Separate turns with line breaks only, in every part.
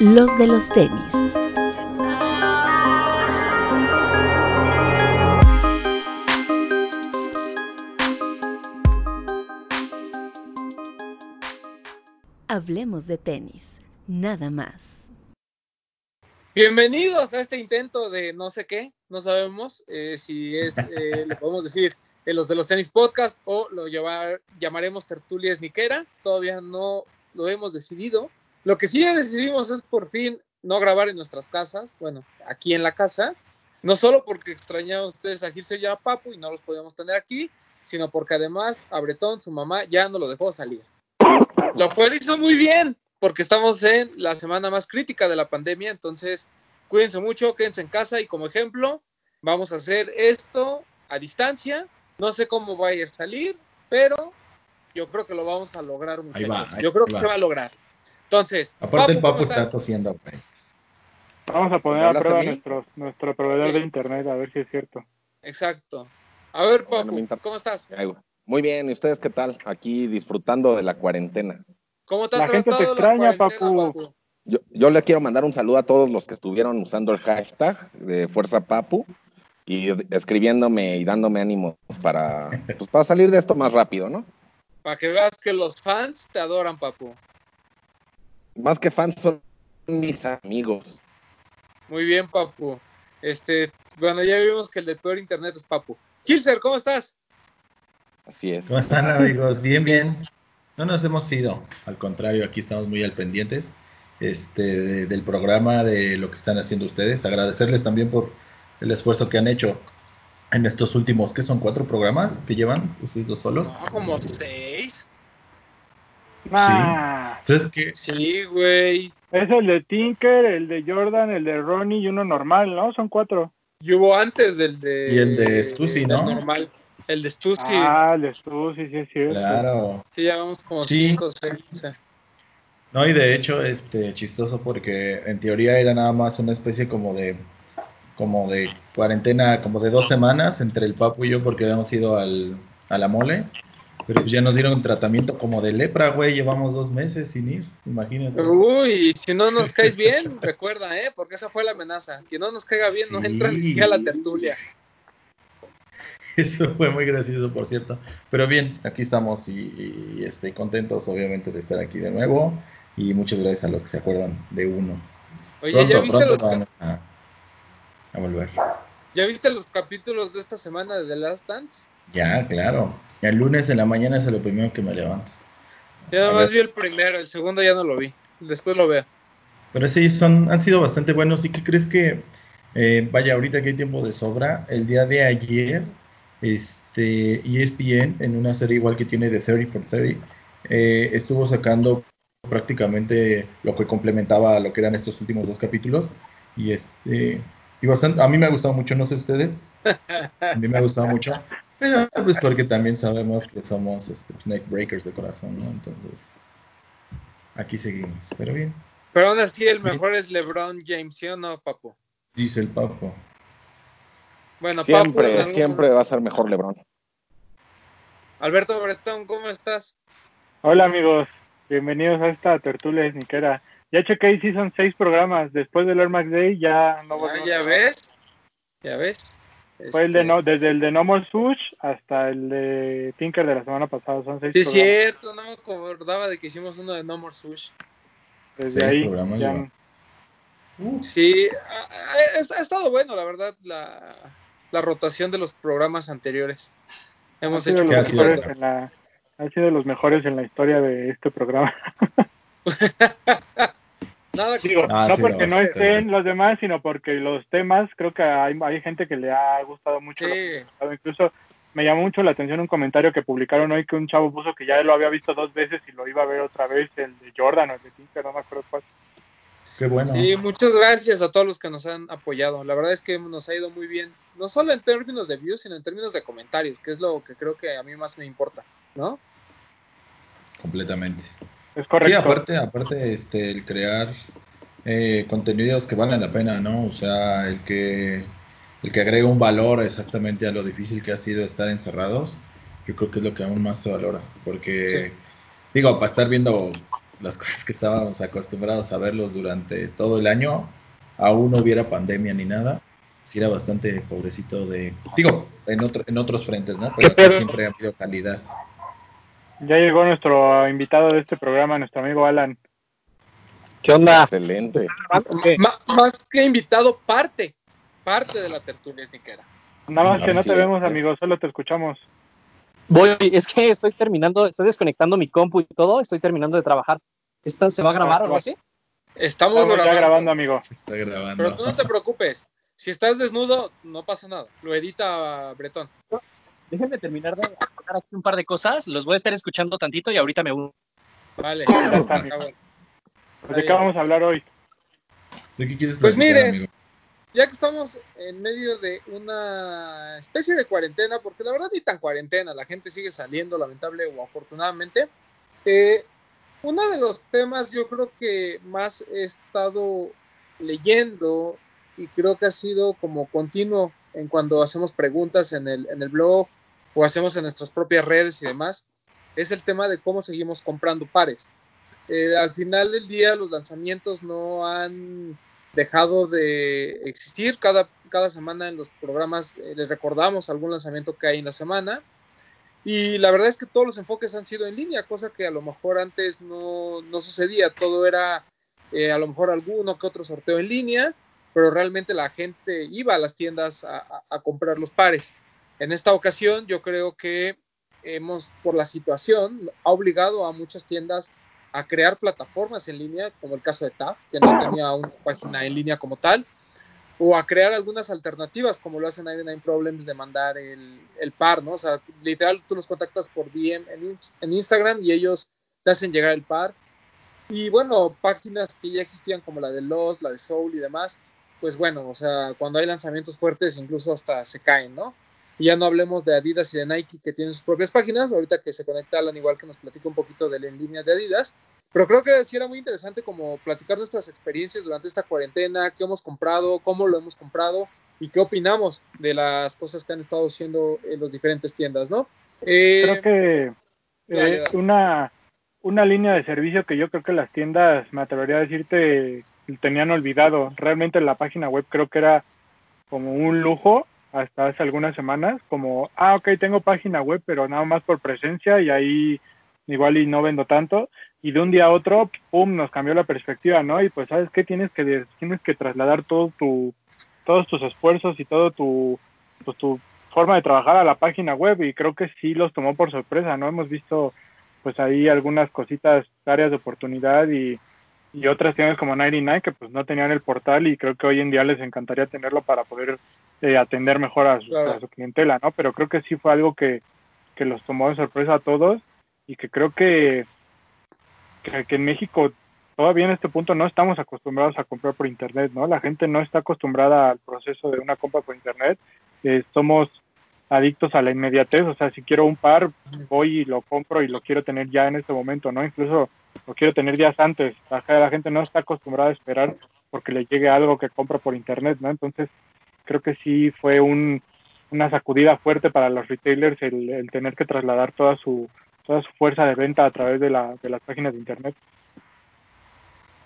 los de los tenis. Hablemos de tenis, nada más.
Bienvenidos a este intento de no sé qué, no sabemos eh, si es, eh, le podemos decir, eh, los de los tenis podcast o lo llevar, llamaremos tertulia esniquera, todavía no lo hemos decidido. Lo que sí decidimos es por fin no grabar en nuestras casas, bueno, aquí en la casa, no solo porque extrañaban ustedes a Gilse y a Papu y no los podíamos tener aquí, sino porque además a Bretón, su mamá, ya no lo dejó salir. Lo cual hizo muy bien, porque estamos en la semana más crítica de la pandemia, entonces cuídense mucho, quédense en casa y como ejemplo, vamos a hacer esto a distancia. No sé cómo vaya a salir, pero yo creo que lo vamos a lograr, muchachos. yo creo que se va a lograr. Entonces,
aparte el papu está tosiendo,
Vamos a poner a prueba nuestro, nuestro proveedor de internet a ver si es cierto.
Exacto. A ver, Papu, ¿cómo estás?
Muy bien, ¿y ustedes qué tal? Aquí disfrutando de la cuarentena.
¿Cómo te
la gente te extraña, Papu.
Yo, yo, le quiero mandar un saludo a todos los que estuvieron usando el hashtag de Fuerza Papu y escribiéndome y dándome ánimos para, pues, para salir de esto más rápido, ¿no?
Para que veas que los fans te adoran, Papu.
Más que fans son mis amigos.
Muy bien, Papu. Este, bueno, ya vimos que el de peor internet es Papu. Kilser, ¿cómo estás?
Así es.
¿Cómo están amigos? Bien, bien. No nos hemos ido, al contrario, aquí estamos muy al pendientes este, del programa, de lo que están haciendo ustedes. Agradecerles también por el esfuerzo que han hecho en estos últimos, ¿qué son? ¿Cuatro programas que llevan ustedes dos solos?
No, como seis.
Ah,
sí. Entonces, ¿qué?
Sí, güey.
Es el de Tinker, el de Jordan, el de Ronnie y uno normal, ¿no? Son cuatro.
Y hubo antes del de...
Y el de Stussy, ¿no?
normal. El de Stussy.
Ah, el de Stussy, sí es cierto.
Claro.
Sí, ya vamos como sí. cinco, seis.
No, y de hecho, este, chistoso porque en teoría era nada más una especie como de, como de cuarentena, como de dos semanas entre el papu y yo porque habíamos ido al, a la mole. Pero pues ya nos dieron tratamiento como de lepra, güey. Llevamos dos meses sin ir, imagínate.
Uy, si no nos caes bien, recuerda, ¿eh? Porque esa fue la amenaza. Que no nos caiga bien, sí. no entra ni siquiera a la tertulia.
Eso fue muy gracioso, por cierto. Pero bien, aquí estamos y, y este, contentos, obviamente, de estar aquí de nuevo. Y muchas gracias a los que se acuerdan de uno.
Oye, pronto, ¿ya viste los
van a, a, volver?
¿Ya viste los capítulos de esta semana de The Last Dance?
Ya, claro. El lunes en la mañana es lo primero que me levanto.
Ya nada más vi el primero, el segundo ya no lo vi. Después lo veo.
Pero sí, son, han sido bastante buenos. ¿Y qué crees que, eh, vaya, ahorita que hay tiempo de sobra, el día de ayer, este, ESPN, en una serie igual que tiene de 30 por 30, eh, estuvo sacando prácticamente lo que complementaba lo que eran estos últimos dos capítulos. Y este, y bastante, a mí me ha gustado mucho, no sé ustedes, a mí me ha gustado mucho. Pero pues porque también sabemos que somos este, snake breakers de corazón, ¿no? Entonces, aquí seguimos, pero bien.
Pero aún así el mejor es LeBron James, ¿sí o no, Papo?
Dice el Papo.
Bueno,
siempre,
Papo,
siempre va a ser mejor LeBron.
Alberto Bretón, ¿cómo estás?
Hola amigos, bienvenidos a esta tertulia esniquera. Ya chequé y sí son seis programas. Después del Air Max Day ya no
ah, ¿Ya ves? ¿Ya ves?
Fue el de no, desde el de No More Sush hasta el de Tinker de la semana pasada. Son seis
sí, es cierto, no me acordaba de que hicimos uno de No More Sush.
Desde ahí. Ya...
Uh. Sí, ha, ha, ha, estado bueno, la verdad, la, la, rotación de los programas anteriores. Hemos
ha
hecho
los mejores en la, Ha sido de los mejores en la historia de este programa.
Nada
Digo, ah, no sí, porque no, estén los demás, sino porque los temas, creo que hay, hay gente que le ha gustado mucho.
Sí.
Incluso me llamó mucho la atención un comentario que publicaron hoy que un chavo puso que ya lo había visto dos veces y lo iba a ver otra vez, el de Jordan o el de Tinker, no me acuerdo cuál.
Qué bueno.
Sí, muchas gracias a todos los que nos han apoyado. La verdad es que nos ha ido muy bien, no solo en términos de views, sino en términos de comentarios, que es lo que creo que a mí más me importa, ¿no?
Completamente.
Es correcto.
Sí, aparte, aparte este, el crear eh, contenidos que valen la pena, ¿no? O sea, el que, el que agrega un valor exactamente a lo difícil que ha sido estar encerrados, yo creo que es lo que aún más se valora. Porque, sí. digo, para estar viendo las cosas que estábamos acostumbrados a verlos durante todo el año, aún no hubiera pandemia ni nada, sí era bastante pobrecito de, digo, en, otro, en otros frentes, ¿no? Pero siempre ha habido calidad.
Ya llegó nuestro invitado de este programa, nuestro amigo Alan.
¿Qué onda?
Excelente.
Más que invitado, parte, parte de la tertulia sniquera.
Nada más que no te vemos, amigo, solo te escuchamos.
Voy, es que estoy terminando, estoy desconectando mi compu y todo, estoy terminando de trabajar. ¿Esta se va a grabar o algo así?
Estamos,
Estamos ya
grabando,
grabando, amigo.
Se está grabando.
pero tú no te preocupes. Si estás desnudo, no pasa nada. Lo edita Bretón.
Déjenme terminar de aclarar aquí un par de cosas, los voy a estar escuchando tantito y ahorita me uno.
Vale.
está. Pues, ¿De qué vamos a hablar hoy?
¿De qué quieres
Pues
platicar,
mire.
amigo?
Ya que estamos en medio de una especie de cuarentena, porque la verdad ni tan cuarentena, la gente sigue saliendo, lamentable o afortunadamente. eh, uno de los temas yo creo que más he estado leyendo y creo que ha sido como continuo en cuando hacemos preguntas en el, en el blog o hacemos en nuestras propias redes y demás, es el tema de cómo seguimos comprando pares. Eh, al final del día los lanzamientos no han dejado de existir. Cada, semana en los programas eh, les recordamos algún lanzamiento que hay en la semana. Y la verdad es que todos los enfoques han sido en línea, cosa que a lo mejor antes no, sucedía. Todo era eh, a lo mejor alguno que otro sorteo en línea, pero realmente la gente iba a las tiendas a comprar los pares. En esta ocasión yo creo que hemos, por la situación, ha obligado a muchas tiendas a crear plataformas en línea, como el caso de TAF, que no tenía una página en línea como tal, o a crear algunas alternativas, como lo hacen 99 Problems de mandar el, el par, ¿no? O sea, literal, tú los contactas por DM en, en, Instagram y ellos te hacen llegar el par. Y bueno, páginas que ya existían como la de Lost, la de Soul y demás, pues bueno, o sea, cuando hay lanzamientos fuertes incluso hasta se caen, ¿no? Y ya no hablemos de Adidas y de Nike que tienen sus propias páginas, ahorita que se conecta Alan igual que nos platica un poquito de la en línea de Adidas, pero creo que sí era muy interesante como platicar nuestras experiencias durante esta cuarentena, qué hemos comprado, cómo lo hemos comprado y qué opinamos de las cosas que han estado haciendo en las diferentes tiendas, ¿no?
Eh, creo que eh, una, una línea de servicio que yo creo que las tiendas, me atrevería a decirte, tenían olvidado. Realmente la página web creo que era como un lujo hasta hace algunas semanas, como, ah, ok, tengo página web, pero nada más por presencia y ahí igual y no vendo tanto y de un día a otro, pum, nos cambió la perspectiva, ¿no? Y pues, ¿sabes qué? Tienes que, tienes que trasladar todo tu, todos tus esfuerzos y todo tu, pues, tu forma de trabajar a la página web y creo que sí los tomó por sorpresa, ¿no? Hemos visto pues ahí algunas cositas, áreas de oportunidad y, y otras tiendas como 99 que pues no tenían el portal y creo que hoy en día les encantaría tenerlo para poder eh, atender mejor a su, claro. a su, clientela, ¿no? Pero creo que sí fue algo que, que los tomó de sorpresa a todos y que creo que, que, que, en México todavía en este punto no estamos acostumbrados a comprar por internet, ¿no? La gente no está acostumbrada al proceso de una compra por internet. Eh, somos adictos a la inmediatez, o sea, si quiero un par, voy y lo compro y lo quiero tener ya en este momento, ¿no? Incluso lo quiero tener días antes. La, la gente no está acostumbrada a esperar porque le llegue algo que compra por internet, ¿no? Entonces, creo que sí fue un, una sacudida fuerte para los retailers el, tener que trasladar toda su toda su fuerza de venta a través de, la, de las páginas de internet.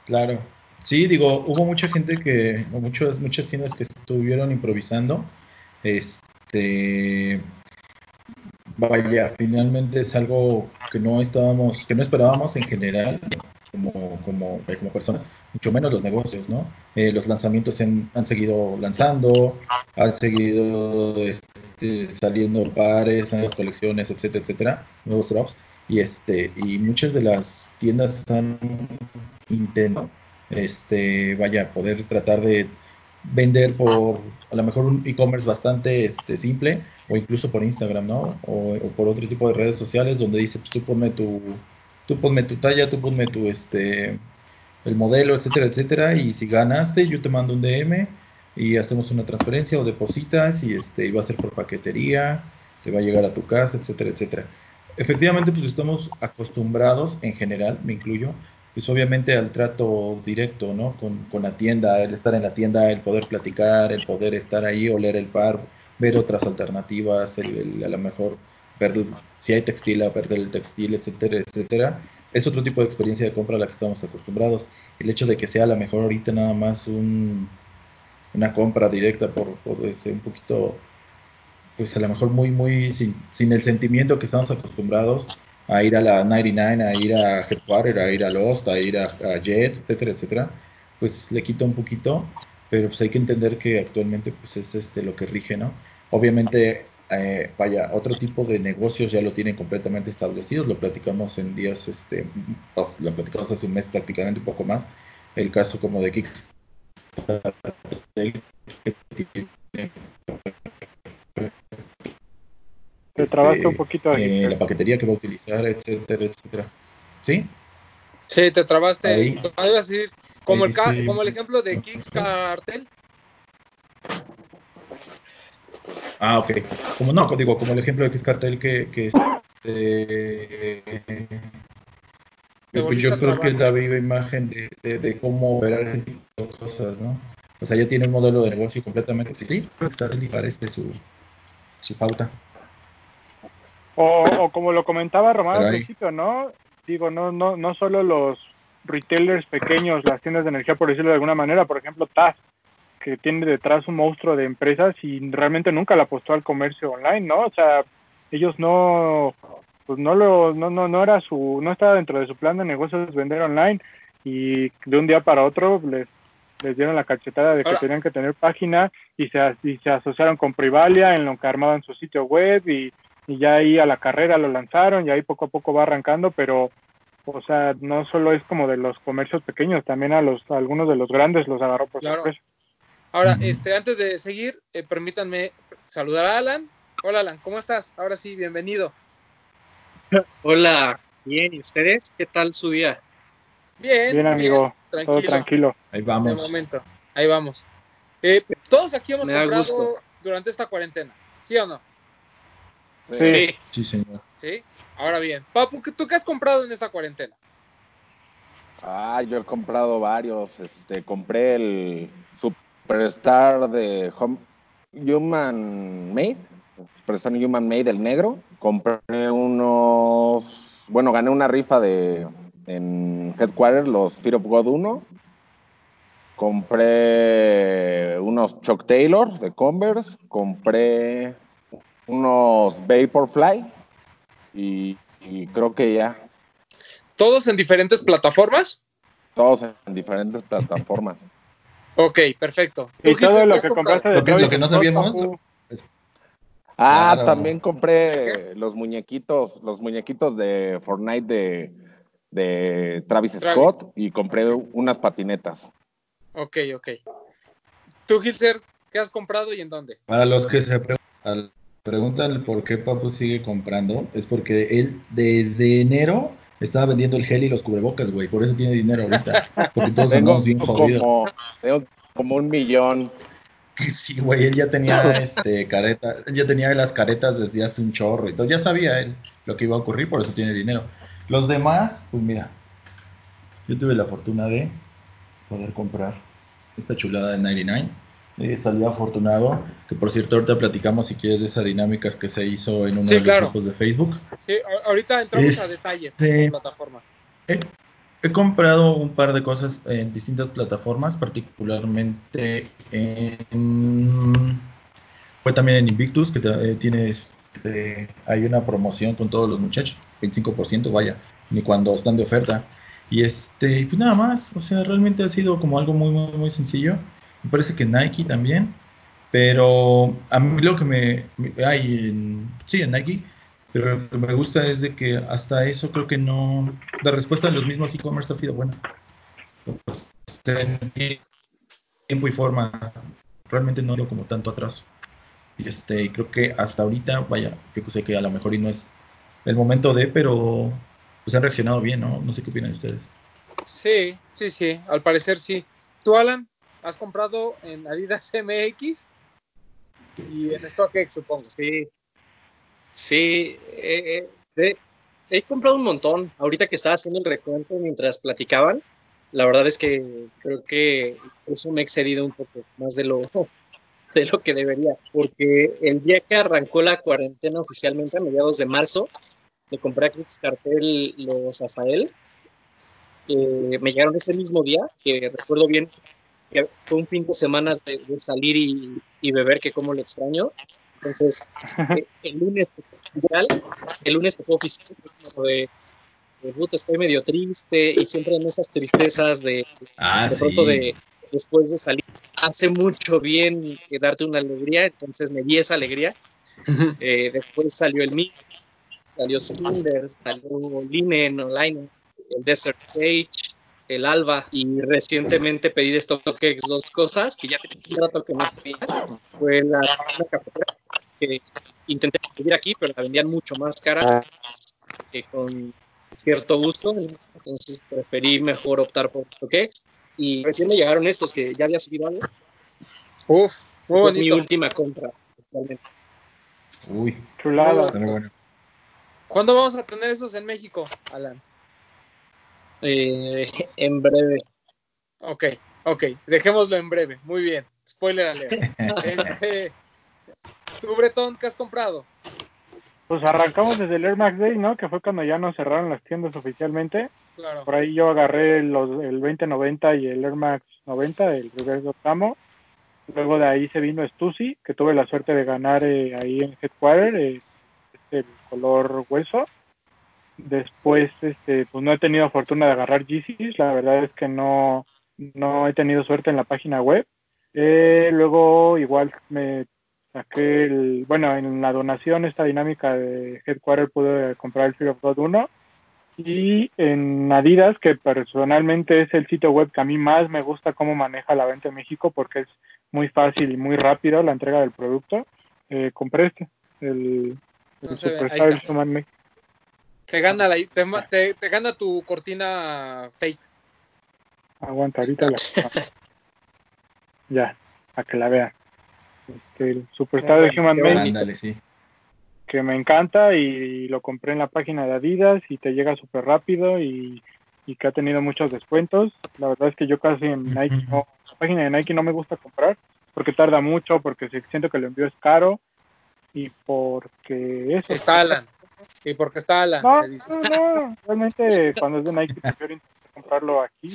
Claro. Sí, digo, hubo mucha gente que, muchas, muchas tiendas que estuvieron improvisando. Este, vaya, finalmente es algo que no estábamos, que no esperábamos en general como, como, como personas, mucho menos los negocios, ¿no? Eh, los lanzamientos han, han, seguido lanzando, han seguido este, saliendo pares, nuevas colecciones, etcétera, etcétera, nuevos drops, y este, y muchas de las tiendas han intentado, este, vaya, poder tratar de vender por a lo mejor un e-commerce bastante este, simple o incluso por Instagram, ¿no? O, o, por otro tipo de redes sociales donde dice, pues tú ponme tu, tú ponme tu talla, tú ponme tu, este, el modelo, etcétera, etcétera, y si ganaste, yo te mando un DM y hacemos una transferencia o depositas y este, y va a ser por paquetería, te va a llegar a tu casa, etcétera, etcétera. Efectivamente, pues estamos acostumbrados, en general, me incluyo, pues obviamente al trato directo, ¿no? Con, con, la tienda, el estar en la tienda, el poder platicar, el poder estar ahí, oler el par, ver otras alternativas, el, el, a lo mejor ver si hay textil, ver del textil, etcétera, etcétera. Es otro tipo de experiencia de compra a la que estamos acostumbrados. El hecho de que sea a lo mejor ahorita nada más un, una compra directa por, por este, un poquito, pues a lo mejor muy, muy sin, sin, el sentimiento que estamos acostumbrados a ir a la 99, a ir a Headquarter, a ir a Lost, a ir a, a Jet, etcétera, etcétera, pues le quita un poquito, pero pues hay que entender que actualmente pues es este lo que rige, ¿no? Obviamente eh, vaya, otro tipo de negocios ya lo tienen completamente establecidos, lo platicamos en días, este, lo platicamos hace un mes prácticamente, un poco más, el caso como de Kickstarter,
te trabaste un poquito
eh, la paquetería que va a utilizar, etcétera, etcétera. ¿Sí?
Sí, te trabaste. Ahí, como, el, como el ejemplo de Kickstarter,
Ah, ok. Como no, digo, como el ejemplo de que es cartel que, que este, pues yo creo que es la viva imagen de, de, cómo operar ese tipo de cosas, ¿no? O sea, ya tiene un modelo de negocio completamente sí, sí, pues casi este su, su pauta.
O, o como lo comentaba Román al principio, ¿no? Digo, no, no, no solo los retailers pequeños, las tiendas de energía, por decirlo de alguna manera, por ejemplo, TAS, que tiene detrás un monstruo de empresas y realmente nunca le apostó al comercio online, ¿no? O sea, ellos no, pues no lo, no, no, no era su, no estaba dentro de su plan de negocios vender online y de un día para otro les, les dieron la cachetada de que tenían que tener página y se, y se asociaron con Privalia en lo que armaban su sitio web y, y ya ahí a la carrera lo lanzaron y ahí poco a poco va arrancando, pero o sea, no solo es como de los comercios pequeños, también a los a algunos de los grandes los agarró por sorpresa.
Ahora, este, antes de seguir, eh, permítanme saludar a Alan. Hola Alan, ¿cómo estás? Ahora sí, bienvenido.
Hola, bien, ¿y ustedes? ¿Qué tal su día?
Bien,
bien amigo, tranquilo. todo tranquilo.
Ahí vamos.
De momento, ahí vamos. Eh, todos aquí hemos comprado durante esta cuarentena, ¿sí o no?
Sí. Sí, señor.
Sí. Ahora bien, Papu, ¿tú qué has comprado en esta cuarentena?
Ah, yo he comprado varios. Este, compré el Superstar de Home, Human Made, Superstar Human Made, el negro. Compré unos, bueno, gané una rifa de en Headquarter, los Fear of God 1. Compré unos Chuck Taylor de Converse. Compré unos Vaporfly. Y, y creo que ya.
¿Todos en diferentes plataformas?
Todos en diferentes plataformas.
Ok, perfecto.
Y todo lo que compraste de
lo que, no sabíamos.
Ah, también compré los muñequitos, los muñequitos de Fortnite de, de Travis Scott y compré unas patinetas.
Ok, ok. ¿Tú, Gilser, qué has comprado y en dónde?
Para los que se preguntan por qué Papu sigue comprando, es porque él desde enero estaba vendiendo el gel y los cubrebocas, güey. Por eso tiene dinero ahorita. Porque todos andamos bien jodidos.
Como, tengo como un millón.
Sí, güey, él ya tenía este careta, ya tenía las caretas desde hace un chorro y todo. Ya sabía él lo que iba a ocurrir, por eso tiene dinero. Los demás, pues mira, yo tuve la fortuna de poder comprar esta chulada de 99 eh, afortunado, que por cierto ahorita platicamos si quieres de esa dinámica que se hizo en uno de los grupos de Facebook.
Sí, ahorita entramos a detalle de la plataforma.
he comprado un par de cosas en distintas plataformas, particularmente en... Fue también en Invictus, que eh, tiene este, hay una promoción con todos los muchachos, 25%, vaya, ni cuando están de oferta. Y este, pues nada más, o sea, realmente ha sido como algo muy, muy, muy sencillo. Me parece que Nike también. Pero a mí lo que me, hay en, sí, en Nike, pero lo que me gusta es de que hasta eso creo que no, la respuesta de los mismos e-commerce ha sido buena. tiempo y forma, realmente no lo como tanto atrás. Y este, creo que hasta ahorita, vaya, yo sé que a lo mejor y no es el momento de, pero pues han reaccionado bien, ¿no? No sé qué opinan ustedes.
Sí, sí, sí, al parecer sí. ¿Tú, Alan? Has comprado en Adidas MX y en StockX, supongo.
Sí, sí, eh, eh, he comprado un montón. Ahorita que estaba haciendo el recuento mientras platicaban, la verdad es que creo que eso me ha excedido un poco más de lo, de lo que debería, porque el día que arrancó la cuarentena oficialmente a mediados de marzo, le compré a Cartel los Azael que me llegaron ese mismo día, que recuerdo bien que fue un fin de semana de, salir y, beber, que como lo extraño. Entonces, eh, el lunes oficial, el lunes fue oficial, de, de estoy medio triste y siempre en esas tristezas de,
ah,
de pronto de después de salir hace mucho bien darte una alegría, entonces me di esa alegría. Eh, después salió el mío, salió Cinder, salió Linen Online, el Desert Sage, el Alba y recientemente pedí de StockX dos cosas que ya tenía un rato que no pedía. Fue la, cafetera que intenté pedir aquí, pero la vendían mucho más cara que con cierto gusto, entonces preferí mejor optar por StockX y recién me llegaron estos que ya había subido algo.
Uf, muy
Fue mi última compra.
Uy,
chulada.
Bueno.
¿Cuándo vamos a tener esos en México, Alan?
Eh, en breve.
Ok, ok, dejémoslo en breve. Muy bien. Spoiler alert. este, ¿Tú, Bretón, qué has comprado?
Pues arrancamos desde el Air Max Day, ¿no? Que fue cuando ya nos cerraron las tiendas oficialmente.
Claro.
Por ahí yo agarré los, el 2090 y el Air Max 90, el reverse Octamo. Luego de ahí se vino Stussy, que tuve la suerte de ganar eh, ahí en Headquarter, eh, el color hueso. Después, este, pues no he tenido fortuna de agarrar GCs, la verdad es que no, no he tenido suerte en la página web. Eh, luego igual me saqué el, bueno, en la donación esta dinámica de Headquarter pude comprar el Fear of God 1 y en Adidas, que personalmente es el sitio web que a mí más me gusta cómo maneja la venta en México porque es muy fácil y muy rápido la entrega del producto, eh, compré este, el, Superstar
Human Te gana, la, te, te, gana tu cortina fake.
Aguanta, ahorita la... ya, a que la vean. Este, el Superstar de Human
Made. sí
que me encanta y lo compré en la página de Adidas y te llega súper rápido y, que ha tenido muchos descuentos. La verdad es que yo casi en Nike no, la página de Nike no me gusta comprar porque tarda mucho, porque siento que el envío es caro y porque eso.
Está Alan. Y porque está Alan.
No, no, no, realmente cuando es de Nike prefiero comprarlo aquí.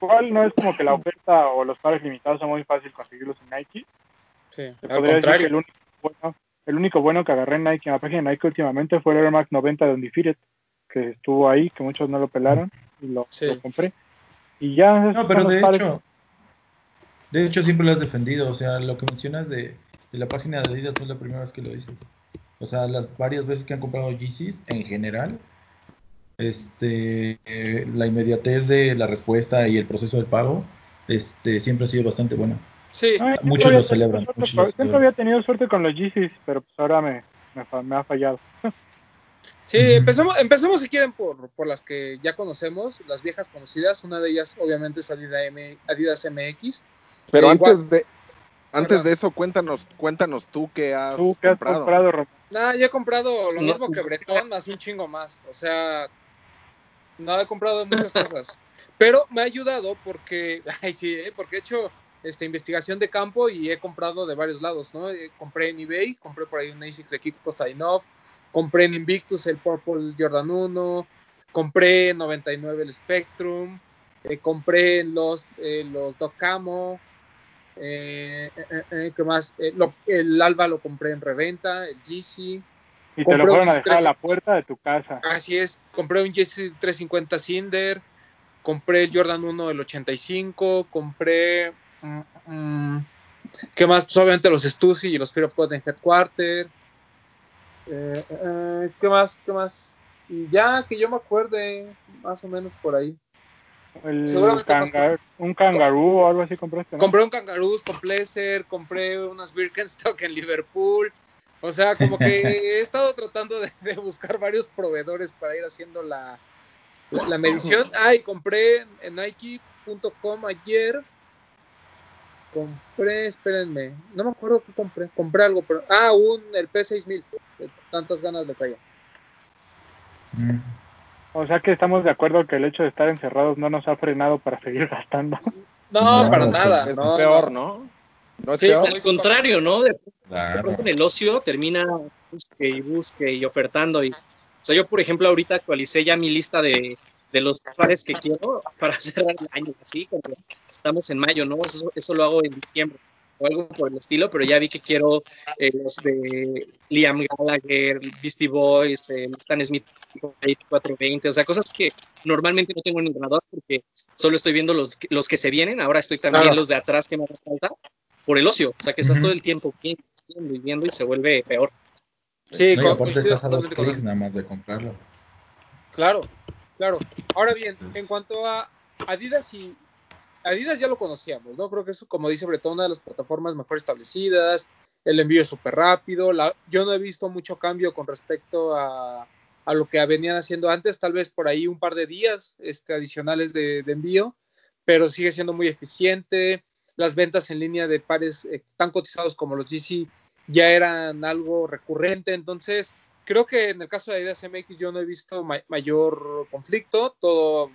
Igual no es como que la oferta o los pares limitados son muy fácil conseguirlos en Nike.
Sí, al contrario.
el único, bueno, el único bueno que agarré en Nike, en la página de Nike últimamente fue el Air Max 90 de Undefeated, que estuvo ahí, que muchos no lo pelaron y lo, compré. Y ya.
No, pero de hecho, de hecho siempre lo has defendido. O sea, lo que mencionas de, la página de Adidas no es la primera vez que lo dices. O sea, las varias veces que han comprado Yeezys en general, este, la inmediatez de la respuesta y el proceso del pago, este, siempre ha sido bastante buena.
Sí,
muchos lo celebran.
siempre había tenido suerte con los Yeezys, pero pues ahora me, me, ha fallado.
Sí, empezamos, empezamos si quieren por, por las que ya conocemos, las viejas conocidas. Una de ellas, obviamente, es Adidas, MX.
Pero antes de antes de eso, cuéntanos, cuéntanos tú qué has,
¿Tú qué comprado. Has comprado
nah, yo he comprado lo mismo que Bretón, más un chingo más. O sea, no he comprado muchas cosas. Pero me ha ayudado porque, ay sí, ¿eh? porque he hecho esta investigación de campo y he comprado de varios lados, ¿no? Eh, compré en eBay, compré por ahí un ASICS de Kiko Kostadinov, compré en Invictus el Purple Jordan 1, compré en 99 el Spectrum, eh, compré en los, eh, los Doc Camo, ¿qué más? el Alba lo compré en reventa, el GC.
Y te lo fueron a dejar a la puerta de tu casa.
Así es, compré un GC 350 Cinder, compré el Jordan 1 del 85, compré Mm, mm. ¿Qué más? Pues obviamente los Stussy y los Fear of God en Headquarter. Eh, eh, ¿Qué más? ¿Qué más? Y ya que yo me acuerde, más o menos por ahí.
Un kangaroo o algo así compraste.
Compré un kangaroo con Pleasure, compré unas Birkenstock en Liverpool. O sea, como que he estado tratando de, buscar varios proveedores para ir haciendo la, la, medición. Ah, y compré en Nike.com ayer compré, espérenme, no me acuerdo qué compré, compré algo, pero, ah, un, el P6000, tantas ganas de traía.
Mm. O sea que estamos de acuerdo que el hecho de estar encerrados no nos ha frenado para seguir gastando.
No, para nada.
Es
no,
peor, ¿no?
no sí, al contrario, ¿no? De, en el ocio termina busque y busque y ofertando. Y, o sea, yo, por ejemplo, ahorita actualicé ya mi lista de, de los pares que quiero para cerrar el año, así, como estamos en mayo, ¿no? Eso, eso lo hago en diciembre o algo por el estilo, pero ya vi que quiero eh, los de Liam Gallagher, Beastie Boys, eh, Stan Smith 420, o sea, cosas que normalmente no tengo en el ganador porque solo estoy viendo los, los que se vienen, ahora estoy también los de atrás que me hace falta por el ocio, o sea, que estás todo el tiempo viendo, y viendo y se vuelve peor.
Sí, no, con, estás a dos clics nada más de comprarlo.
Claro, claro. Ahora bien, en cuanto a Adidas y Adidas ya lo conocíamos, ¿no? Creo que es, como dice Bretón, una de las plataformas mejor establecidas, el envío es súper rápido, yo no he visto mucho cambio con respecto a, lo que venían haciendo antes, tal vez por ahí un par de días este, adicionales de, envío, pero sigue siendo muy eficiente, las ventas en línea de pares eh, tan cotizados como los GC ya eran algo recurrente, entonces creo que en el caso de Adidas MX yo no he visto mayor conflicto, todo,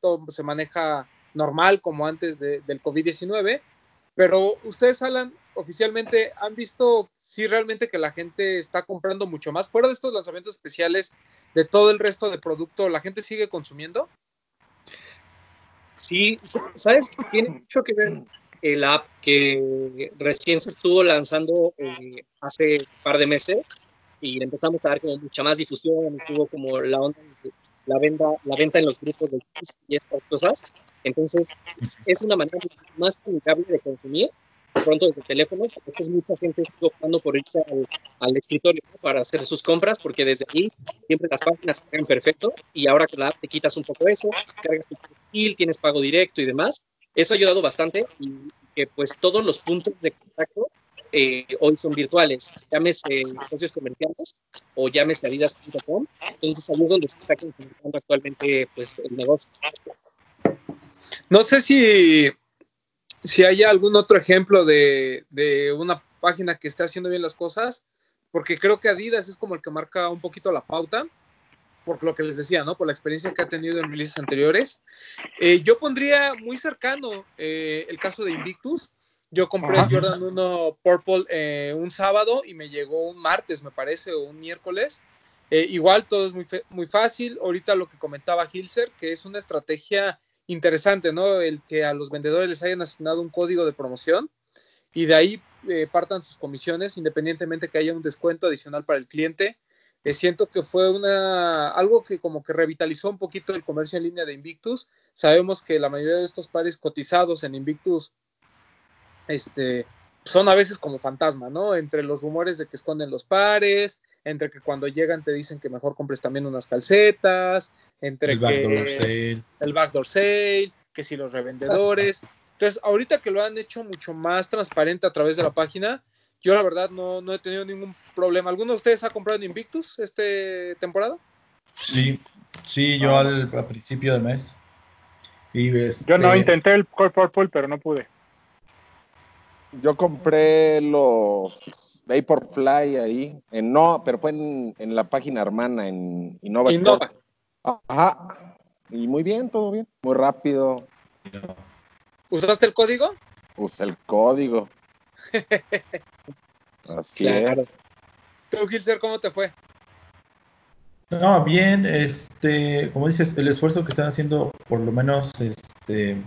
todo se maneja normal como antes del COVID-19, pero ustedes, Alan, oficialmente han visto si realmente que la gente está comprando mucho más. Fuera de estos lanzamientos especiales, de todo el resto de producto, ¿la gente sigue consumiendo?
Sí, ¿sabes? Tiene mucho que ver el app que recién se estuvo lanzando eh, hace un par de meses y empezamos a dar como mucha más difusión, estuvo como la onda, la venta, la venta en los grupos de y estas cosas. Entonces, es una manera más amigable de consumir pronto desde el teléfono. Veces mucha gente está optando por irse al, escritorio para hacer sus compras, porque desde ahí siempre las páginas cargan perfecto. Y ahora con la app te quitas un poco eso, cargas tu perfil, tienes pago directo y demás. Eso ha ayudado bastante y que pues todos los puntos de contacto eh, hoy son virtuales, llámese socios comerciales o llámese adidas.com. Entonces ahí es donde se está concentrando actualmente pues el negocio.
No sé si, si hay algún otro ejemplo de, una página que esté haciendo bien las cosas, porque creo que Adidas es como el que marca un poquito la pauta, por lo que les decía, ¿no? Por la experiencia que ha tenido en releases anteriores. Eh, yo pondría muy cercano eh, el caso de Invictus. Yo compré Jordan 1 Purple eh, un sábado y me llegó un martes, me parece, o un miércoles. igual todo es muy, muy fácil. Ahorita lo que comentaba Hilser, que es una estrategia interesante, ¿no? El que a los vendedores les hayan asignado un código de promoción y de ahí eh, partan sus comisiones, independientemente que haya un descuento adicional para el cliente. Eh, siento que fue una algo que como que revitalizó un poquito el comercio en línea de Invictus. Sabemos que la mayoría de estos pares cotizados en Invictus este, son a veces como fantasma, ¿no? Entre los rumores de que esconden los pares, entre que cuando llegan te dicen que mejor compres también unas calcetas, entre
el backdoor sale.
el backdoor sale, que si los revendedores. Entonces, ahorita que lo han hecho mucho más transparente a través de la página, yo la verdad no, no he tenido ningún problema. ¿Alguno de ustedes ha comprado en Invictus este temporada?
Sí, sí, yo al, principio del mes. Y
Yo no intenté el Core Purple, pero no pude.
Yo compré los Vaporfly ahí, en no, pero fue en, la página hermana, en Innova.
Innova.
Ajá. Y muy bien, todo bien, muy rápido.
¿Usaste el código?
Usé el código. Así es.
¿Tú, Gilser, cómo te fue?
No, bien, este, como dices, el esfuerzo que están haciendo, por lo menos, este,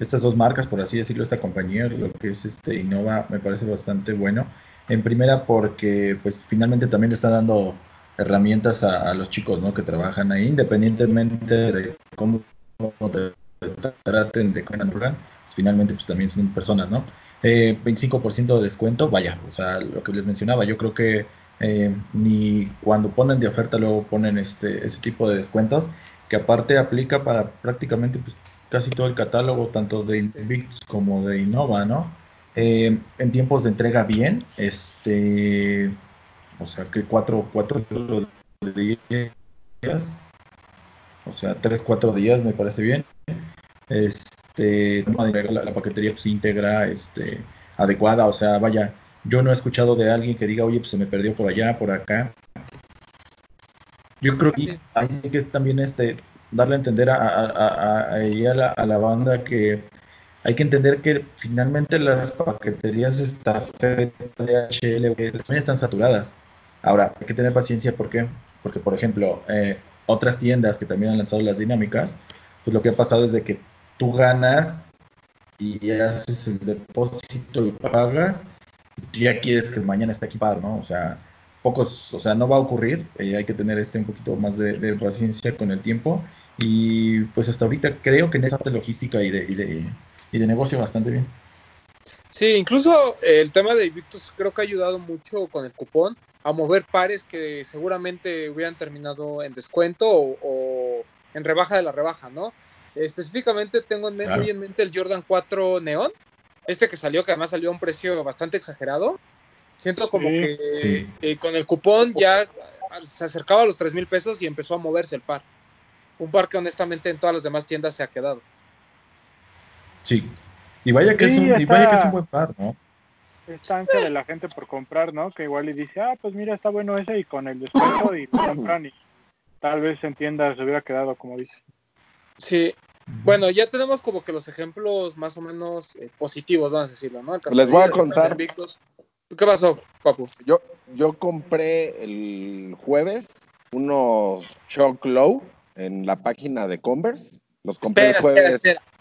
estas dos marcas, por así decirlo, esta compañía, lo que es este Innova, me parece bastante bueno. En primera porque pues finalmente también le está dando herramientas a, los chicos ¿no? que trabajan ahí, independientemente de cómo te traten de pues, finalmente pues también son personas, ¿no? Eh, 25% de descuento, vaya, o sea, lo que les mencionaba, yo creo que eh, ni cuando ponen de oferta luego ponen este ese tipo de descuentos, que aparte aplica para prácticamente pues, casi todo el catálogo, tanto de Invictus como de Innova, ¿no? Eh, en tiempos de entrega bien, este, o sea que cuatro, cuatro días, o sea, tres, cuatro días me parece bien. Este, la, la paquetería pues integra, este, adecuada, o sea, vaya, yo no he escuchado de alguien que diga, oye, pues se me perdió por allá, por acá. Yo creo que ahí sí que también este, darle a entender a, a, a, la, a la banda que hay que entender que finalmente las paqueterías de DHL también están saturadas. Ahora, hay que tener paciencia, ¿por qué? Porque, por ejemplo, eh, otras tiendas que también han lanzado las dinámicas, pues lo que ha pasado es de que tú ganas y haces el depósito y pagas, y tú ya quieres que mañana esté equipado, ¿no? O sea, pocos, o sea, no va a ocurrir, eh, hay que tener este un poquito más de, paciencia con el tiempo y pues hasta ahorita creo que en esa parte logística y de, y de, y de negocio bastante bien.
Sí, incluso el tema de Invictus creo que ha ayudado mucho con el cupón a mover pares que seguramente hubieran terminado en descuento o, en rebaja de la rebaja, ¿no? Específicamente tengo en, muy en mente el Jordan 4 Neon, este que salió, que además salió a un precio bastante exagerado. Siento como que eh, con el cupón ya se acercaba a los 3 mil pesos y empezó a moverse el par. Un par que honestamente en todas las demás tiendas se ha quedado.
Sí, y vaya que, es, un, y vaya que es un buen par, ¿no?
Esta ansia de la gente por comprar, ¿no? Que igual y dice, ah, pues mira, está bueno ese y con el descuento y lo compran y tal vez en tiendas se hubiera quedado, como dice.
Sí, bueno, ya tenemos como que los ejemplos más o menos eh, positivos, vamos a decirlo, ¿no?
Les voy a contar.
¿Qué pasó, papu?
Yo, yo compré el jueves unos Choc Low en la página de Converse. Los compré el jueves.
Espera, espera,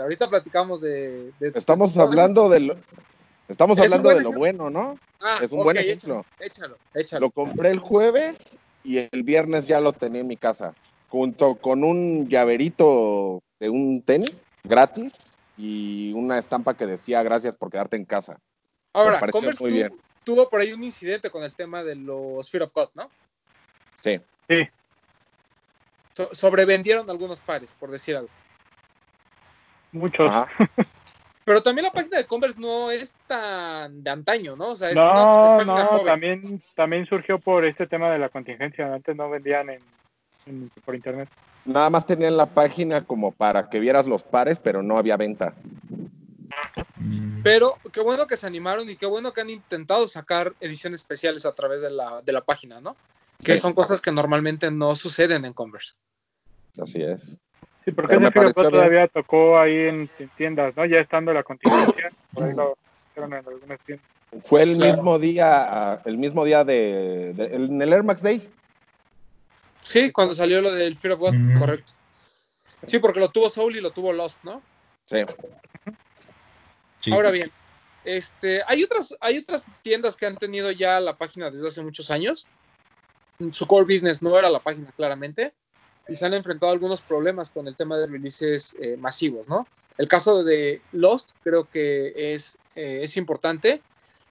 ahorita platicamos de...
estamos hablando de lo, estamos hablando de lo bueno, ¿no?
Ah,
es un buen ejemplo.
Échalo, échalo,
Lo compré el jueves y el viernes ya lo tenía en mi casa, junto con un llaverito de un tenis gratis y una estampa que decía gracias por quedarte en casa.
Ahora, Converse muy bien. tuvo por ahí un incidente con el tema de los Fear of God, ¿no?
Sí.
Sí.
sobrevendieron algunos pares, por decir algo.
Muchos.
Pero también la página de Converse no es tan de antaño, ¿no? O sea, es
no, no, también, también surgió por este tema de la contingencia. Antes no vendían en, por internet.
Nada más tenían la página como para que vieras los pares, pero no había venta.
Pero qué bueno que se animaron y qué bueno que han intentado sacar ediciones especiales a través de la, de la página, ¿no? Que son cosas que normalmente no suceden en Converse.
Así es.
Sí, porque ese Fear todavía tocó ahí en, tiendas, ¿no? Ya estando la contingencia, por ahí lo hicieron en algunas tiendas.
Fue el mismo día, el mismo día de, en el Air Max Day.
Sí, cuando salió lo del Fear of God, correcto. Sí, porque lo tuvo Soul y lo tuvo Lost, ¿no?
Sí.
Ahora bien, este, hay otras, hay otras tiendas que han tenido ya la página desde hace muchos años. Su core business no era la página, claramente y se han enfrentado algunos problemas con el tema de releases eh, masivos, ¿no? El caso de Lost creo que es, eh, es importante.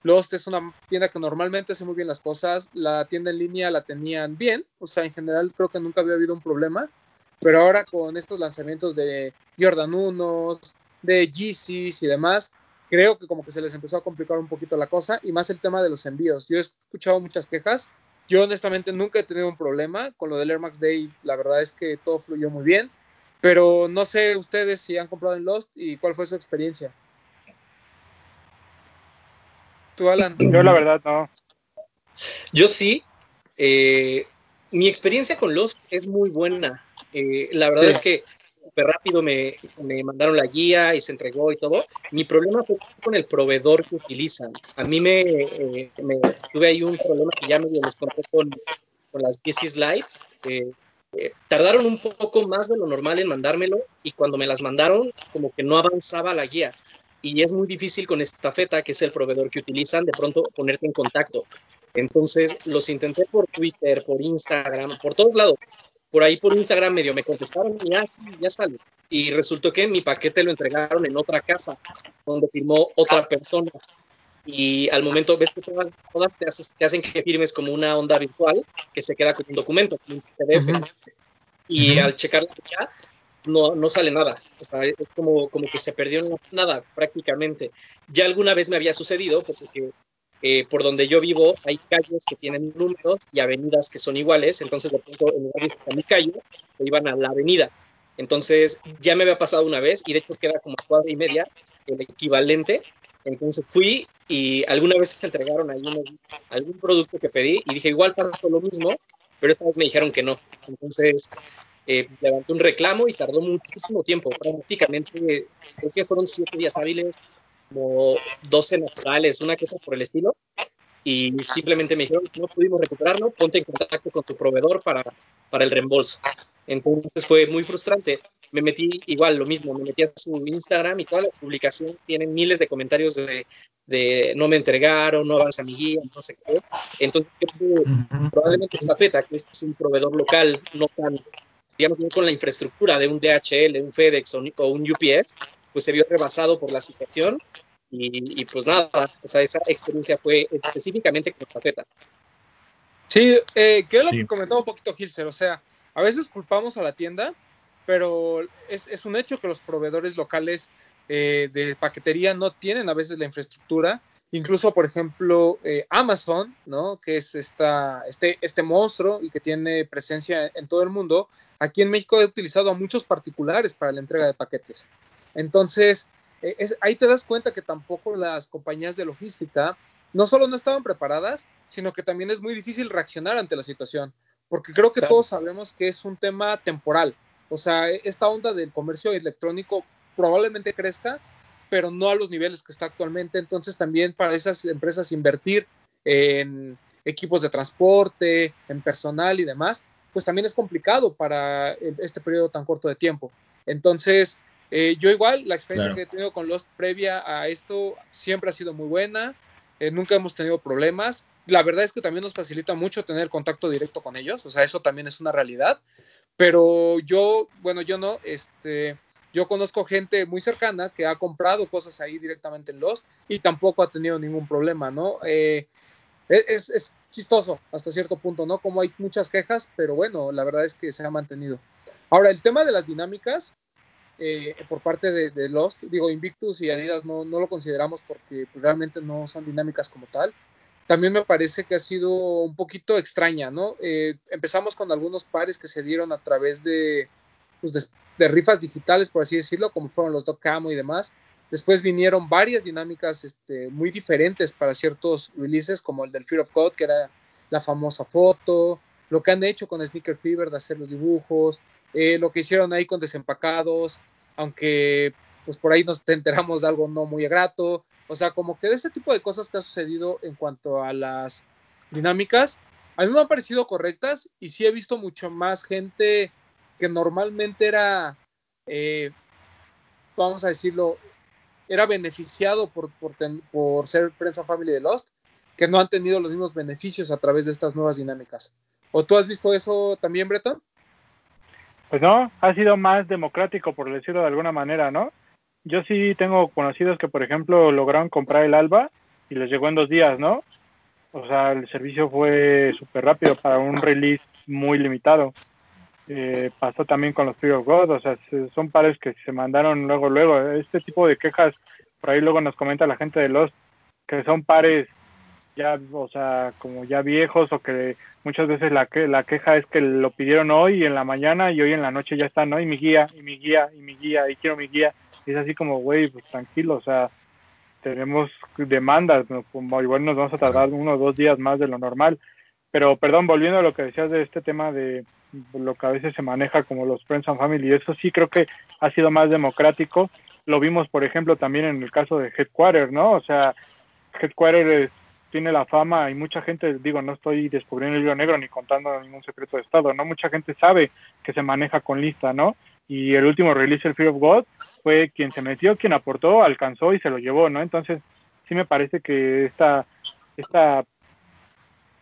Lost es una tienda que normalmente hace muy bien las cosas. La tienda en línea la tenían bien, o sea, en general creo que nunca había habido un problema. Pero ahora con estos lanzamientos de Jordan 1, de Yeezys y demás, creo que como que se les empezó a complicar un poquito la cosa y más el tema de los envíos. Yo he escuchado muchas quejas yo honestamente nunca he tenido un problema con lo del Air Max Day. La verdad es que todo fluyó muy bien. Pero no sé ustedes si han comprado en Lost y cuál fue su experiencia. ¿Tú, Alan?
Yo la verdad no.
Yo sí. Eh, mi experiencia con Lost es muy buena. Eh, la verdad es que rápido me, mandaron la guía y se entregó y todo. Mi problema fue con el proveedor que utilizan. A mí me, eh, tuve ahí un problema que ya medio les conté con, con las DC Slides. Eh, tardaron un poco más de lo normal en mandármelo y cuando me las mandaron como que no avanzaba la guía. Y es muy difícil con esta feta, que es el proveedor que utilizan, de pronto ponerte en contacto. Entonces los intenté por Twitter, por Instagram, por todos lados por ahí por Instagram medio me contestaron y ya, sí, ya sale. Y resultó que mi paquete lo entregaron en otra casa, donde firmó otra persona. Y al momento, ves que todas, todas te, hacen que firmes como una onda virtual que se queda como un documento, como un PDF. Y al checar ya, no, no sale nada. es como, como que se perdió nada prácticamente. Ya alguna vez me había sucedido, porque eh, por donde yo vivo hay calles que tienen números y avenidas que son iguales, entonces de pronto en lugar de a mi calle, se iban a la avenida. Entonces ya me había pasado una vez y de hecho queda como cuadra y media el equivalente. Entonces fui y alguna vez se entregaron algún producto que pedí y dije igual pasó lo mismo, pero esta vez me dijeron que no. Entonces eh, levanté un reclamo y tardó muchísimo tiempo, prácticamente creo que fueron siete días hábiles como 12 naturales, una cosa por el estilo. y simplemente me dijeron, no pudimos recuperarlo, ponte en contacto con tu proveedor para, para el reembolso. Entonces fue muy frustrante. Me metí igual, lo mismo, me metí a su Instagram y toda la publicación tienen miles de comentarios de, de no me entregaron, no avanza mi guía, no sé qué. Entonces, probablemente esta feta, que es un proveedor local, no tan, digamos, no con la infraestructura de un DHL, un FedEx o, un UPS, pues se vio rebasado por la situación y, pues nada, o sea, esa experiencia fue específicamente con Tafeta.
Sí, eh, que es lo que comentaba un poquito Gilser, o sea, a veces culpamos a la tienda, pero es, es un hecho que los proveedores locales eh, de paquetería no tienen a veces la infraestructura. Incluso, por ejemplo, eh, Amazon, ¿no? que es esta, este, este monstruo y que tiene presencia en todo el mundo, aquí en México ha utilizado a muchos particulares para la entrega de paquetes. Entonces, eh, ahí te das cuenta que tampoco las compañías de logística no solo no estaban preparadas, sino que también es muy difícil reaccionar ante la situación, porque creo que todos sabemos que es un tema temporal. O sea, esta onda del comercio electrónico probablemente crezca, pero no a los niveles que está actualmente. Entonces también para esas empresas invertir en equipos de transporte, en personal y demás, pues también es complicado para este periodo tan corto de tiempo. Entonces, eh, yo igual, la experiencia que he tenido con Lost previa a esto siempre ha sido muy buena, eh, nunca hemos tenido problemas. La verdad es que también nos facilita mucho tener contacto directo con ellos, o sea, eso también es una realidad. Pero yo, bueno, yo no, este, yo conozco gente muy cercana que ha comprado cosas ahí directamente en Lost y tampoco ha tenido ningún problema, ¿no? Eh, es, es, chistoso hasta cierto punto, ¿no? Como hay muchas quejas, pero bueno, la verdad es que se ha mantenido. Ahora, el tema de las dinámicas, eh, por parte de, Lost, digo, Invictus y Adidas no, no lo consideramos porque pues, realmente no son dinámicas como tal. También me parece que ha sido un poquito extraña, ¿no? Eh, empezamos con algunos pares que se dieron a través de, pues, de, rifas digitales, por así decirlo, como fueron los Doc Camo y demás. Después vinieron varias dinámicas este, muy diferentes para ciertos releases, como el del Fear of God, que era la famosa foto, lo que han hecho con Sneaker Fever de hacer los dibujos, eh, lo que hicieron ahí con desempacados, aunque pues por ahí nos enteramos de algo no muy grato, o sea, como que de ese tipo de cosas que ha sucedido en cuanto a las dinámicas, a mí me han parecido correctas y sí he visto mucho más gente que normalmente era, eh, vamos a decirlo, era beneficiado por, por, por ser Friends and Family de Lost, que no han tenido los mismos beneficios a través de estas nuevas dinámicas. ¿O tú has visto eso también, Breton?
Pues no, ha sido más democrático, por decirlo de alguna manera, ¿no? Yo sí tengo conocidos que, por ejemplo, lograron comprar el Alba y les llegó en dos días, ¿no? O sea, el servicio fue súper rápido para un release muy limitado. Eh, pasó también con los Fear of God, o sea, son pares que se mandaron luego, luego. Este tipo de quejas, por ahí luego nos comenta la gente de los que son pares ya, o sea, como ya viejos o que muchas veces la, que, la queja es que lo pidieron hoy en la mañana y hoy en la noche ya está, ¿no? Y mi guía, y mi guía, y mi guía, y quiero mi guía. Y es así como, güey, pues tranquilo, o sea, tenemos demandas, como igual nos vamos a tardar uno o dos días más de lo normal. Pero, perdón, volviendo a lo que decías de este tema de lo que a veces se maneja como los Friends and Family, eso sí creo que ha sido más democrático. Lo vimos, por ejemplo, también en el caso de Headquarter, ¿no? O sea, Headquarter tiene la fama y mucha gente, digo, no estoy descubriendo el libro negro ni contando ningún secreto de Estado, ¿no? Mucha gente sabe que se maneja con lista, ¿no? Y el último release, el Fear of God, fue quien se metió, quien aportó, alcanzó y se lo llevó, ¿no? Entonces, sí me parece que esta, esta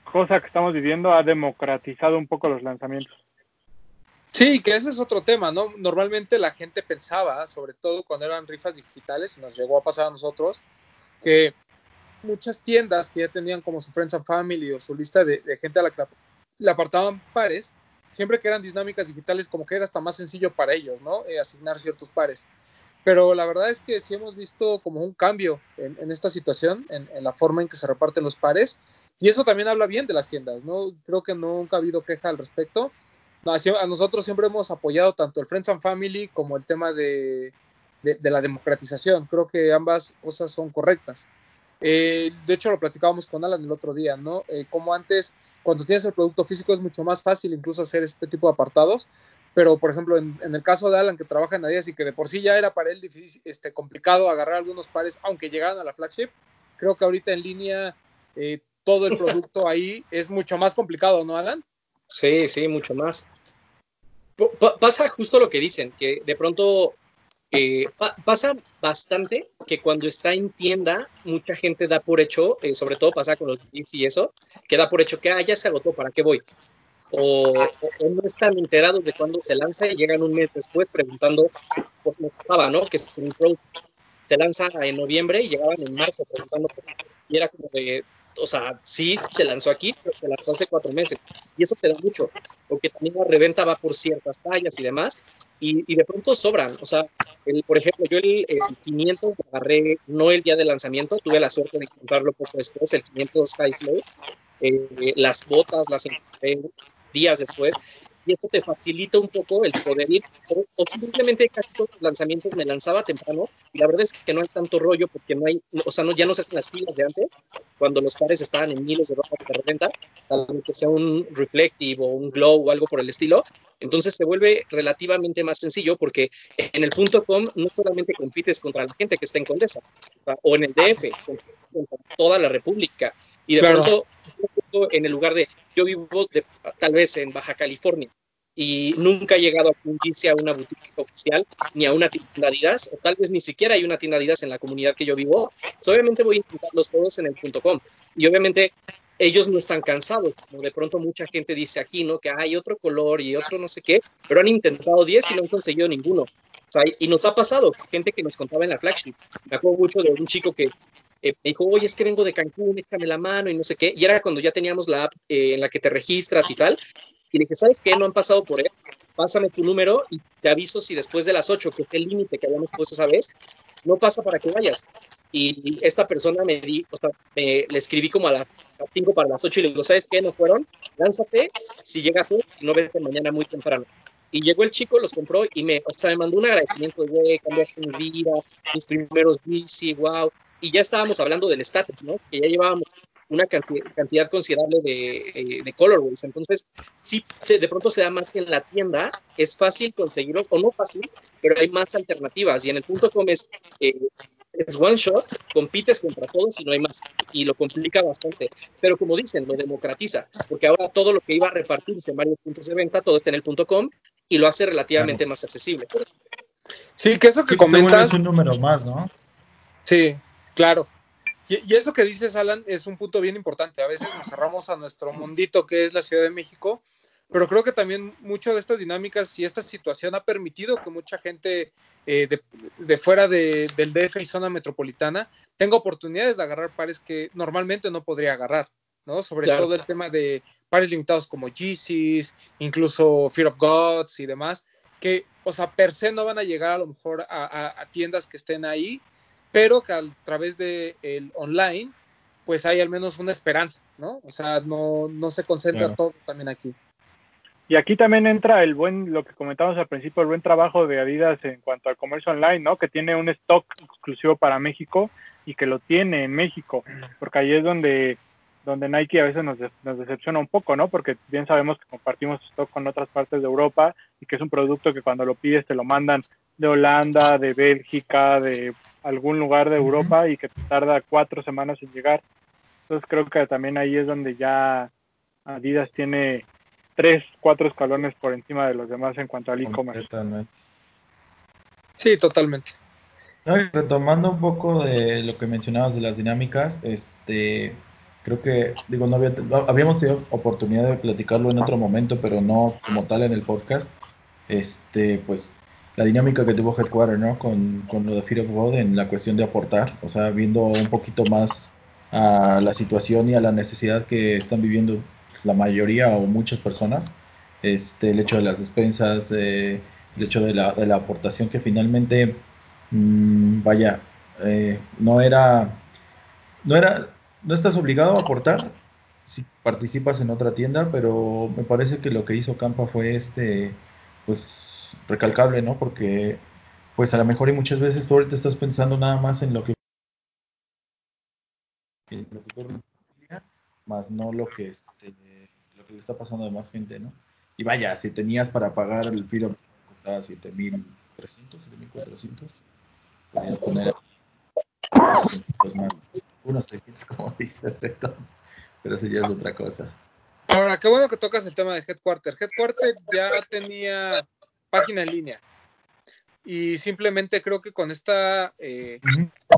cosa que estamos viviendo ha democratizado un poco los lanzamientos.
Sí, que ese es otro tema, ¿no? Normalmente la gente pensaba, sobre todo cuando eran rifas digitales, y nos llegó a pasar a nosotros, que muchas tiendas que ya tenían como su Friends and Family o su lista de, gente a la que le apartaban pares, siempre que eran dinámicas digitales, como que era hasta más sencillo para ellos, ¿no? Eh, asignar ciertos pares. Pero la verdad es que sí hemos visto como un cambio en, esta situación, en, la forma en que se reparten los pares, y eso también habla bien de las tiendas, ¿no? Creo que nunca ha habido queja al respecto. a nosotros siempre hemos apoyado tanto el Friends and Family como el tema de, de la democratización. Creo que ambas cosas son correctas. Eh, de hecho, lo platicábamos con Alan el otro día, ¿no? Eh, como antes, cuando tienes el producto físico es mucho más fácil incluso hacer este tipo de apartados, pero por ejemplo, en, el caso de Alan que trabaja en Adidas y que de por sí ya era para él difícil, este, complicado agarrar algunos pares, aunque llegaran a la flagship, creo que ahorita en línea eh, todo el producto ahí es mucho más complicado, ¿no, Alan?
Sí, sí, mucho más. pasa justo lo que dicen, que de pronto eh, pasa bastante que cuando está en tienda, mucha gente da por hecho, eh, sobre todo pasa con los kits y eso, que da por hecho que ah, ya se agotó, ¿para qué voy? O, no están enterados de cuándo se lanza y llegan un mes después preguntando por qué pasaba, ¿no? Que se, se lanza en noviembre y llegaban en marzo preguntando por qué. Y era como de, o sea, sí se lanzó aquí, pero se lanzó hace cuatro meses. Y eso se da mucho, porque también la reventa va por ciertas tallas y demás, y, de pronto sobran. O sea, el, por ejemplo, yo el, 500 lo agarré no el día de lanzamiento, tuve la suerte de encontrarlo poco después, el 500 High Slow. Eh, las botas las encontré días después y eso te facilita un poco el poder ir, o, simplemente casi todos los lanzamientos me lanzaba temprano, y la verdad es que no hay tanto rollo porque no hay, o sea, no, ya no se hacen las filas de antes, cuando los pares estaban en miles de dólares de reventa, salvo que sea un reflective o un glow o algo por el estilo, entonces se vuelve relativamente más sencillo porque en el punto com no solamente compites contra la gente que está en Condesa, o en el DF, contra toda la República, y de pronto en el lugar de yo vivo tal vez en Baja California y nunca he llegado a fundirse a una boutique oficial ni a una tienda Adidas, o tal vez ni siquiera hay una tienda Adidas en la comunidad que yo vivo, pues obviamente voy a intentarlos todos en el punto .com. Y obviamente ellos no están cansados, como de pronto mucha gente dice aquí, ¿no? Que hay otro color y otro no sé qué, pero han intentado 10 y no han conseguido ninguno. O sea, y nos ha pasado, gente que nos contaba en la flagship. Me acuerdo mucho de un chico que eh, me dijo, oye, es que vengo de Cancún, échame la mano y no sé qué. Y era cuando ya teníamos la app eh, en la que te registras y tal. Y le dije, ¿sabes qué? No han pasado por él. Pásame tu número y te aviso si después de las 8, que es el límite que habíamos puesto esa vez, no pasa para que vayas. Y esta persona me di, o sea, me, le escribí como a las 5 para las 8 y le digo, ¿sabes qué? No fueron, lánzate, si llegas hoy, si no vete mañana muy temprano. Y llegó el chico, los compró y me, o sea, me mandó un agradecimiento de, güey, cambiaste mi vida, mis primeros bici, wow y ya estábamos hablando del estatus, ¿no? Que ya llevábamos una cantidad, considerable de, eh, de, colorways. Entonces, sí, de pronto se da más que en la tienda, es fácil conseguirlos, o no fácil, pero hay más alternativas. Y en el punto com es, eh, es one shot, compites contra todos y no hay más. Y lo complica bastante. Pero como dicen, lo democratiza, porque ahora todo lo que iba a repartirse en varios puntos de venta, todo está en el punto com y lo hace relativamente más accesible.
Sí, que eso que comentas.
Es un número más, ¿no?
Sí, Claro. Y, eso que dices, Alan, es un punto bien importante. A veces nos cerramos a nuestro mundito que es la Ciudad de México, pero creo que también mucho de estas dinámicas y esta situación ha permitido que mucha gente eh, de, fuera del DF y zona metropolitana tenga oportunidades de agarrar pares que normalmente no podría agarrar, ¿no? Sobre todo el tema de pares limitados como Yeezys, incluso Fear of Gods y demás, que, o sea, per se no van a llegar a lo mejor a tiendas que estén ahí pero que a través de el online, pues hay al menos una esperanza, ¿no? O sea, no, no se concentra todo también aquí.
Y aquí también entra el buen, lo que comentamos al principio, el buen trabajo de Adidas en cuanto al comercio online, ¿no? Que tiene un stock exclusivo para México y que lo tiene en México, porque ahí es donde, donde Nike a veces nos, nos decepciona un poco, ¿no? Porque bien sabemos que compartimos stock con otras partes de Europa y que es un producto que cuando lo pides te lo mandan de Holanda, de Bélgica, de algún lugar de Europa y que tarda cuatro semanas en llegar. Entonces creo que también ahí es donde ya Adidas tiene tres, cuatro escalones por encima de los demás en cuanto al e-commerce.
Sí, totalmente.
retomando un poco de lo que mencionabas de las dinámicas, este, creo que, digo, no habíamos tenido oportunidad de platicarlo en otro momento, pero no como tal en el podcast. Este, pues la dinámica que tuvo Headquarter, ¿no? Con, con, lo de Fear of God en la cuestión de aportar, o sea, viendo un poquito más a la situación y a la necesidad que están viviendo la mayoría o muchas personas, este, el hecho de las despensas, eh, el hecho de la, de la, aportación que finalmente, mmm, vaya, eh, no era, no era, no estás obligado a aportar si participas en otra tienda, pero me parece que lo que hizo Campa fue este, pues recalcable, ¿no? Porque pues a lo mejor y muchas veces tú ahorita estás pensando nada más en lo que más no lo que este, lo que le está pasando a más gente, ¿no? Y vaya, si tenías para pagar el que costaba 7300, 7400, podías poner pues más, unos 300 como dice el pero eso ya es otra cosa.
Ahora, qué bueno que tocas el tema de Headquarter. Headquarter ya tenía página en línea y simplemente creo que con esta eh,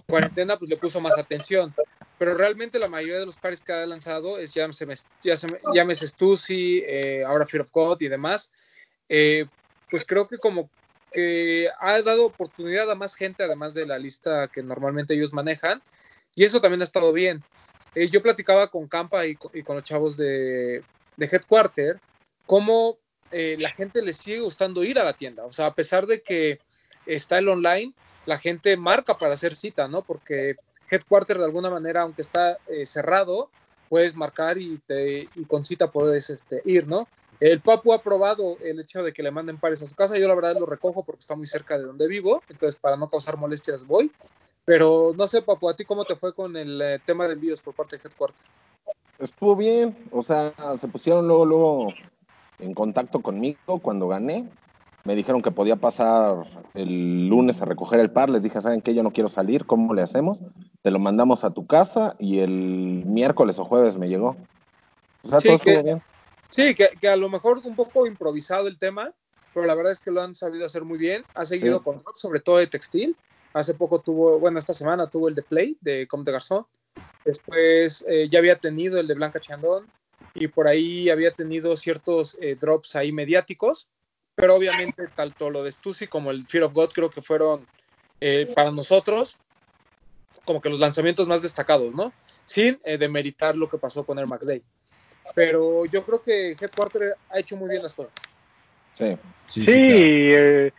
cuarentena pues le puso más atención. Pero realmente la mayoría de los pares que ha lanzado es ya se ya se llámese Stussy, eh, ahora Fear of God y demás. Eh, pues creo que como que ha dado oportunidad a más gente además de la lista que normalmente ellos manejan y eso también ha estado bien. Eh, yo platicaba con Campa y, con los chavos de, de Headquarter cómo la gente les sigue gustando ir a la tienda. O sea, a pesar de que está el online, la gente marca para hacer cita, ¿no? Porque Headquarter de alguna manera, aunque está eh, cerrado, puedes marcar y, te, y con cita puedes este, ir, ¿no? El Papu ha probado el hecho de que le manden pares a su casa. Yo la verdad lo recojo porque está muy cerca de donde vivo, entonces para no causar molestias voy. Pero no sé, Papu, ¿a ti cómo te fue con el eh, tema de envíos por parte de Headquarter?
Estuvo bien, o sea, se pusieron luego, luego en contacto conmigo cuando gané me dijeron que podía pasar el lunes a recoger el par, les dije, ¿saben qué? Yo no quiero salir, ¿cómo le hacemos? Te lo mandamos a tu casa y el miércoles o jueves me llegó.
O sea, sí, todo que, bien. Sí, que, a lo mejor un poco improvisado el tema, pero la verdad es que lo han sabido hacer muy bien. Ha seguido con sobre todo de textil. Hace poco tuvo, bueno, esta semana tuvo el de Play, de Com de Garzón. Después eh, ya había tenido el de Blanca Chandón y por ahí había tenido ciertos eh, drops ahí mediáticos pero obviamente tanto lo de Stussy como el Fear of God creo que fueron eh, para nosotros como que los lanzamientos más destacados, ¿no? Sin eh, demeritar lo que pasó con Air Max Day. Pero yo creo que Headquarter ha hecho muy bien las cosas.
Sí, sí, eh,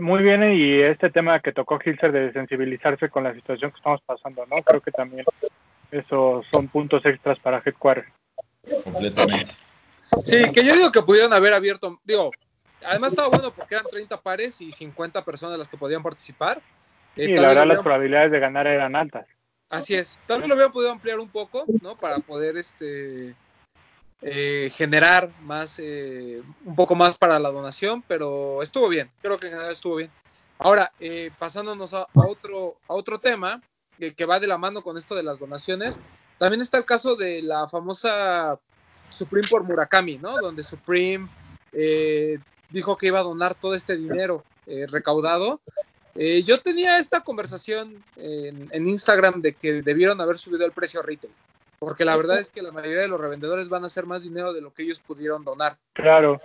muy bien. Y este tema que tocó Hilser de sensibilizarse con la situación que estamos pasando, ¿no? Creo que también esos son puntos extras para Headquarter.
Completamente.
Sí, que yo digo que pudieron haber abierto, digo, Además estaba bueno porque eran 30 pares y 50 personas las que podían participar.
y eh, la verdad las probabilidades de ganar eran altas.
Así es. También lo habían podido ampliar un poco, ¿no? Para poder este eh, generar más, eh, un poco más para la donación, pero estuvo bien. Creo que en general estuvo bien. Ahora, pasándonos a, otro, a otro tema que va de la mano con esto de las donaciones, también está el caso de la famosa Supreme por Murakami, ¿no? Donde Supreme eh, dijo que iba a donar todo este dinero eh, recaudado. Eh, yo tenía esta conversación en, Instagram de que debieron haber subido el precio a retail, porque la verdad es que la mayoría de los revendedores van a hacer más dinero de lo que ellos pudieron donar.
Claro.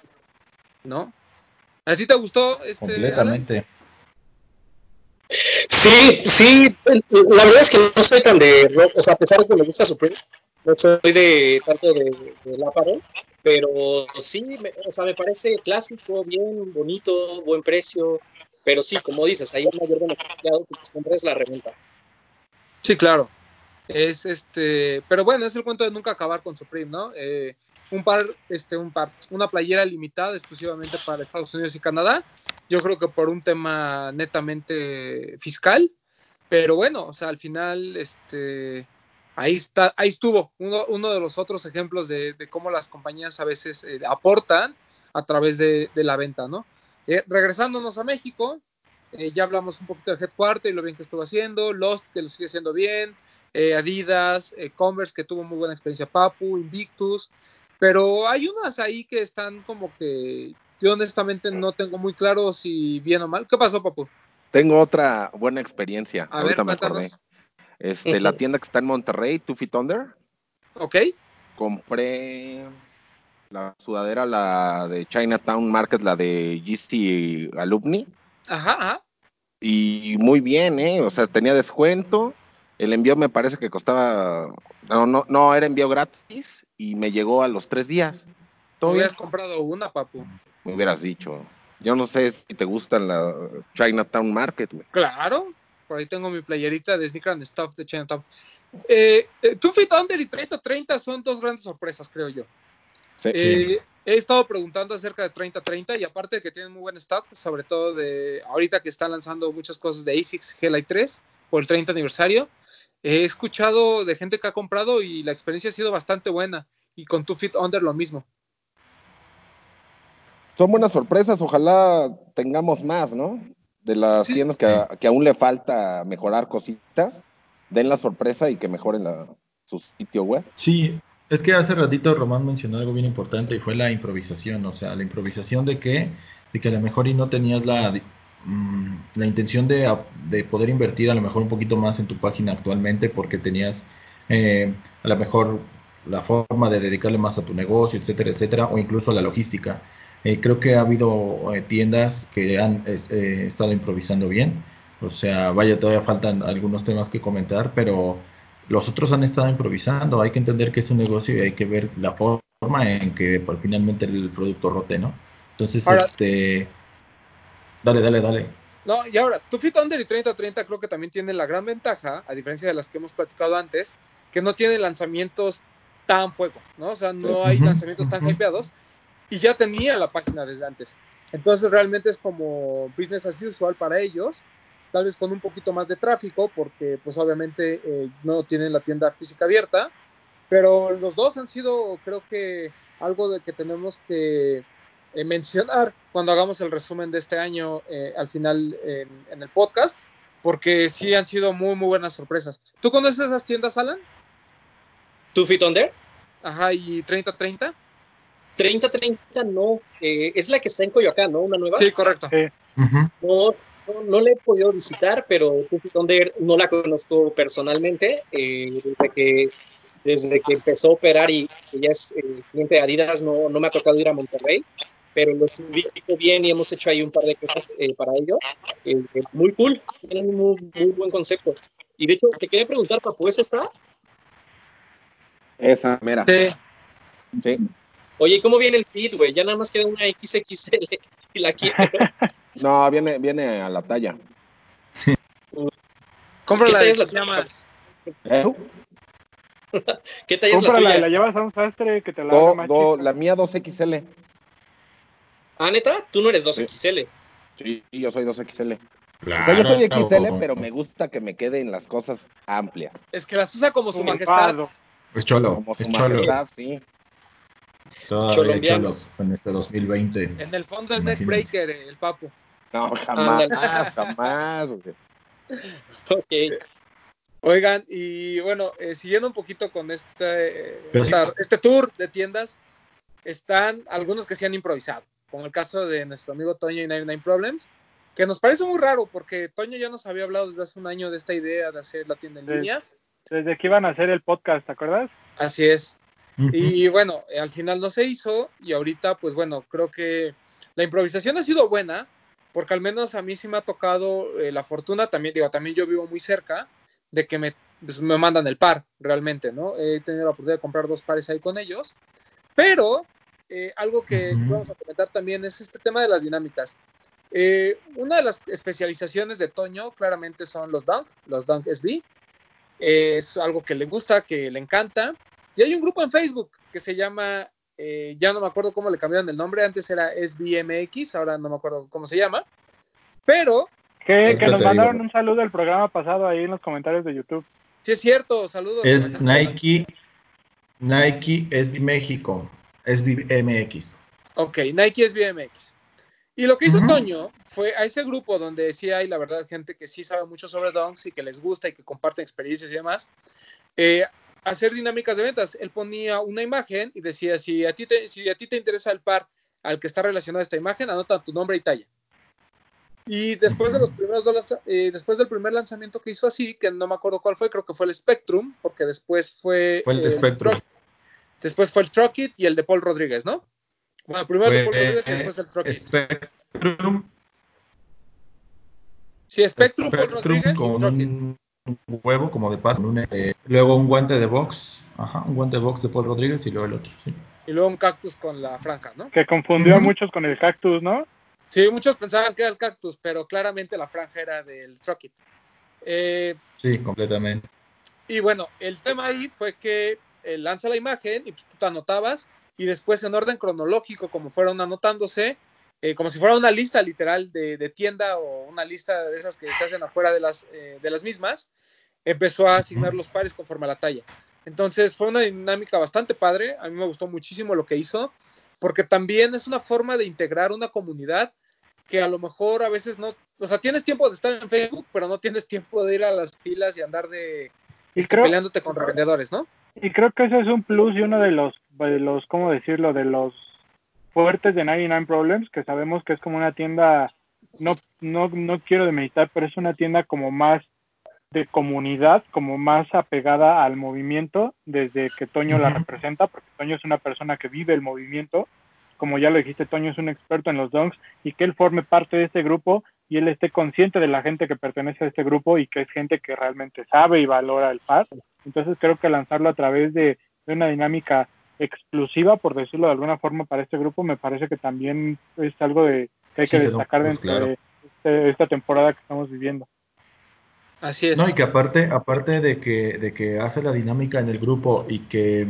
¿No? ¿A ti te gustó este?
Completamente.
Sí, sí, la verdad es que no soy tan de rock, o sea, a pesar de que me gusta su no soy de tanto de, de la pared, pero sí, o sea, me parece clásico, bien, bonito, buen precio, pero sí, como dices, hay un mayor beneficiado que siempre es la reventa.
Sí, claro. Es este, pero bueno, es el cuento de nunca acabar con Supreme, ¿no? Eh, un par, este, un par, una playera limitada exclusivamente para Estados Unidos y Canadá. Yo creo que por un tema netamente fiscal, pero bueno, o sea, al final, este, ahí está, ahí estuvo uno, uno de los otros ejemplos de, cómo las compañías a veces eh, aportan a través de, la venta, ¿no? Eh, regresándonos a México, eh, ya hablamos un poquito de Headquarter y lo bien que estuvo haciendo, Lost que lo sigue haciendo bien, Adidas, Converse que tuvo muy buena experiencia, Papu, Invictus, pero hay unas ahí que están como que yo honestamente no tengo muy claro si bien o mal. ¿Qué pasó, Papu?
Tengo otra buena experiencia. Ahorita me acordé. Este, la tienda que está en Monterrey, Two Feet Under.
Ok.
Compré la sudadera, la de Chinatown Market, la de GC Alumni.
Ajá, ajá.
Y muy bien, ¿eh? O sea, tenía descuento. El envío me parece que costaba. No, no, no, era envío gratis y me llegó a los tres días.
¿Tú hubieras comprado una, papu?
Me hubieras dicho. Yo no sé si te gusta la Chinatown Market, güey.
Claro, por ahí tengo mi playerita de Sneaker and Stuff de Chinatown. Eh, eh, Two Feet Under y 30-30 son dos grandes sorpresas, creo yo. Eh, he estado preguntando acerca de 30-30 y aparte de que tienen muy buen stock, sobre todo de ahorita que están lanzando muchas cosas de ASICS G-Lite 3 por el 30 aniversario, he escuchado de gente que ha comprado y la experiencia ha sido bastante buena y con Two Feet Under lo mismo.
Son buenas sorpresas, ojalá tengamos más, ¿no? de las tiendas que, aún le falta mejorar cositas, den la sorpresa y que mejoren la, su sitio web.
Sí, Es que hace ratito Román mencionó algo bien importante y fue la improvisación, o sea, la improvisación de que, de que a lo mejor y no tenías la, mm, la intención de, de, poder invertir a lo mejor un poquito más en tu página actualmente porque tenías eh, a lo mejor la forma de dedicarle más a tu negocio, etcétera, etcétera, o incluso a la logística. Eh, creo que ha habido eh, tiendas que han estado improvisando bien, o sea, vaya, todavía faltan algunos temas que comentar, pero los otros han estado improvisando. Hay que entender que es un negocio y hay que ver la forma en que pues, finalmente el producto rote, ¿no? Entonces, este. Dale, dale, dale.
No, y ahora, tu Fit Under y 3030 creo que también tienen la gran ventaja, a diferencia de las que hemos platicado antes, que no tienen lanzamientos tan fuego, ¿no? O sea, no hay lanzamientos tan hypeados y ya tenía la página desde antes. Entonces, realmente es como business as usual para ellos tal vez con un poquito más de tráfico, porque pues obviamente eh, no tienen la tienda física abierta, pero los dos han sido, creo que, algo de que tenemos que eh, mencionar cuando hagamos el resumen de este año eh, al final en, el podcast, porque sí han sido muy, muy buenas sorpresas. ¿Tú conoces esas tiendas, Alan?
¿Tu Fit Under?
Ajá, ¿y 3030?
3030 no, es la que está en Coyoacán, ¿no? Una nueva.
Sí, correcto.
No, no, la he podido visitar, pero donde no la conozco personalmente. Eh, desde, que, desde que empezó a operar y ya es eh, cliente de Adidas, no, no me ha tocado ir a Monterrey, pero lo ubico bien y hemos hecho ahí un par de cosas eh, para ello. muy cool, tienen un muy, muy, buen concepto. Y de hecho, te quería preguntar, Papu, ¿esa está?
Esa, mira.
Sí.
Sí.
Oye, ¿cómo viene el feed, güey? Ya nada más queda una XXL y la quiero.
No, viene, viene a la talla.
Cómprala ¿Qué talla es la
¿Eh? ¿Qué talla
es
la tuya?
la llevas a un sastre que te la
do, do, La mía 2XL.
Ah, ¿neta? Tú no eres 2XL.
Sí, yo soy 2XL. Claro, o sea, yo soy XL, pero me gusta que me queden las cosas amplias.
Es que las usa como su majestad.
Es cholo.
Como su
es
majestad, sí.
Todavía cholos en este 2020.
En el fondo es Neckbreaker, el papu.
No, jamás, jamás.
ok.
Oigan, y bueno, eh, siguiendo un poquito con este, este tour de tiendas, están algunos que se han improvisado, como el caso de nuestro amigo Toño y Nine Problems, que nos parece muy raro porque Toño ya nos había hablado desde hace un año de esta idea de hacer la tienda en línea.
Desde que iban a hacer el podcast, ¿te acuerdas?
Así es. Y bueno, eh, al final no se hizo y ahorita pues bueno, creo que la improvisación ha sido buena porque al menos a mí sí me ha tocado eh, la fortuna, también digo, también yo vivo muy cerca de que me, pues, me mandan el par realmente, ¿no? He tenido la oportunidad de comprar dos pares ahí con ellos, pero eh, algo que vamos a comentar también es este tema de las dinámicas. una de las especializaciones de Toño claramente son los Dunk, los Dunk SB. es algo que le gusta, que le encanta. Y hay un grupo en Facebook que se llama, eh, ya no me acuerdo cómo le cambiaron el nombre, antes era SBMX, ahora no me acuerdo cómo se llama, pero...
Que, nos mandaron un saludo del programa pasado ahí en los comentarios de YouTube.
Sí, es cierto, saludos.
Es Nike, Nike SB México, SBMX.
Ok, Nike SBMX. Y lo que hizo Toño fue a ese grupo donde decía, hay la verdad, gente que sí sabe mucho sobre Dunks y que les gusta y que comparten experiencias y demás, eh, hacer dinámicas de ventas. Él ponía una imagen y decía, si a ti te, si a ti te interesa el par al que está relacionada esta imagen, anota tu nombre y talla. Y después de los primeros eh, después del primer lanzamiento que hizo así, que no me acuerdo cuál fue, creo que fue el Spectrum, porque después fue,
el, Spectrum.
después fue el Truckit y el de Paul Rodríguez, ¿no? Bueno, primero el de Paul Rodríguez y después el Truckit.
Spectrum.
Sí, Spectrum, Paul Rodríguez y
Truckit un huevo como de paz, eh, luego un guante de box, ajá, un guante de box de Paul Rodríguez y luego el otro, sí.
Y luego un cactus con la franja, ¿no?
Que confundió a muchos con el cactus, ¿no?
Sí, muchos pensaban que era el cactus, pero claramente la franja era del Truckit. Eh,
sí, completamente.
Y bueno, el tema ahí fue que eh, lanza la imagen y pues, tú te anotabas y después en orden cronológico, como fueron anotándose, como si fuera una lista literal de, tienda o una lista de esas que se hacen afuera de las, de las mismas, empezó a asignar los pares conforme a la talla. Entonces fue una dinámica bastante padre, a mí me gustó muchísimo lo que hizo, porque también es una forma de integrar una comunidad que a lo mejor a veces no, o sea, tienes tiempo de estar en Facebook, pero no tienes tiempo de ir a las filas y andar de peleándote con revendedores, ¿no?
Y creo que ese es un plus y uno de los, de los, ¿cómo decirlo? De los fuertes de 99 Problems, que sabemos que es como una tienda, no, no, no quiero demeditar, pero es una tienda como más de comunidad, como más apegada al movimiento, desde que Toño la representa, porque Toño es una persona que vive el movimiento, como ya lo dijiste, Toño es un experto en los donks, y que él forme parte de este grupo y él esté consciente de la gente que pertenece a este grupo y que es gente que realmente sabe y valora el par. Entonces creo que lanzarlo a través de, una dinámica exclusiva, por decirlo de alguna forma, para este grupo, me parece que también es algo de, que hay que destacar pues dentro de este, esta temporada que estamos viviendo.
Así es. No, y que aparte, aparte de que, de que hace la dinámica en el grupo y que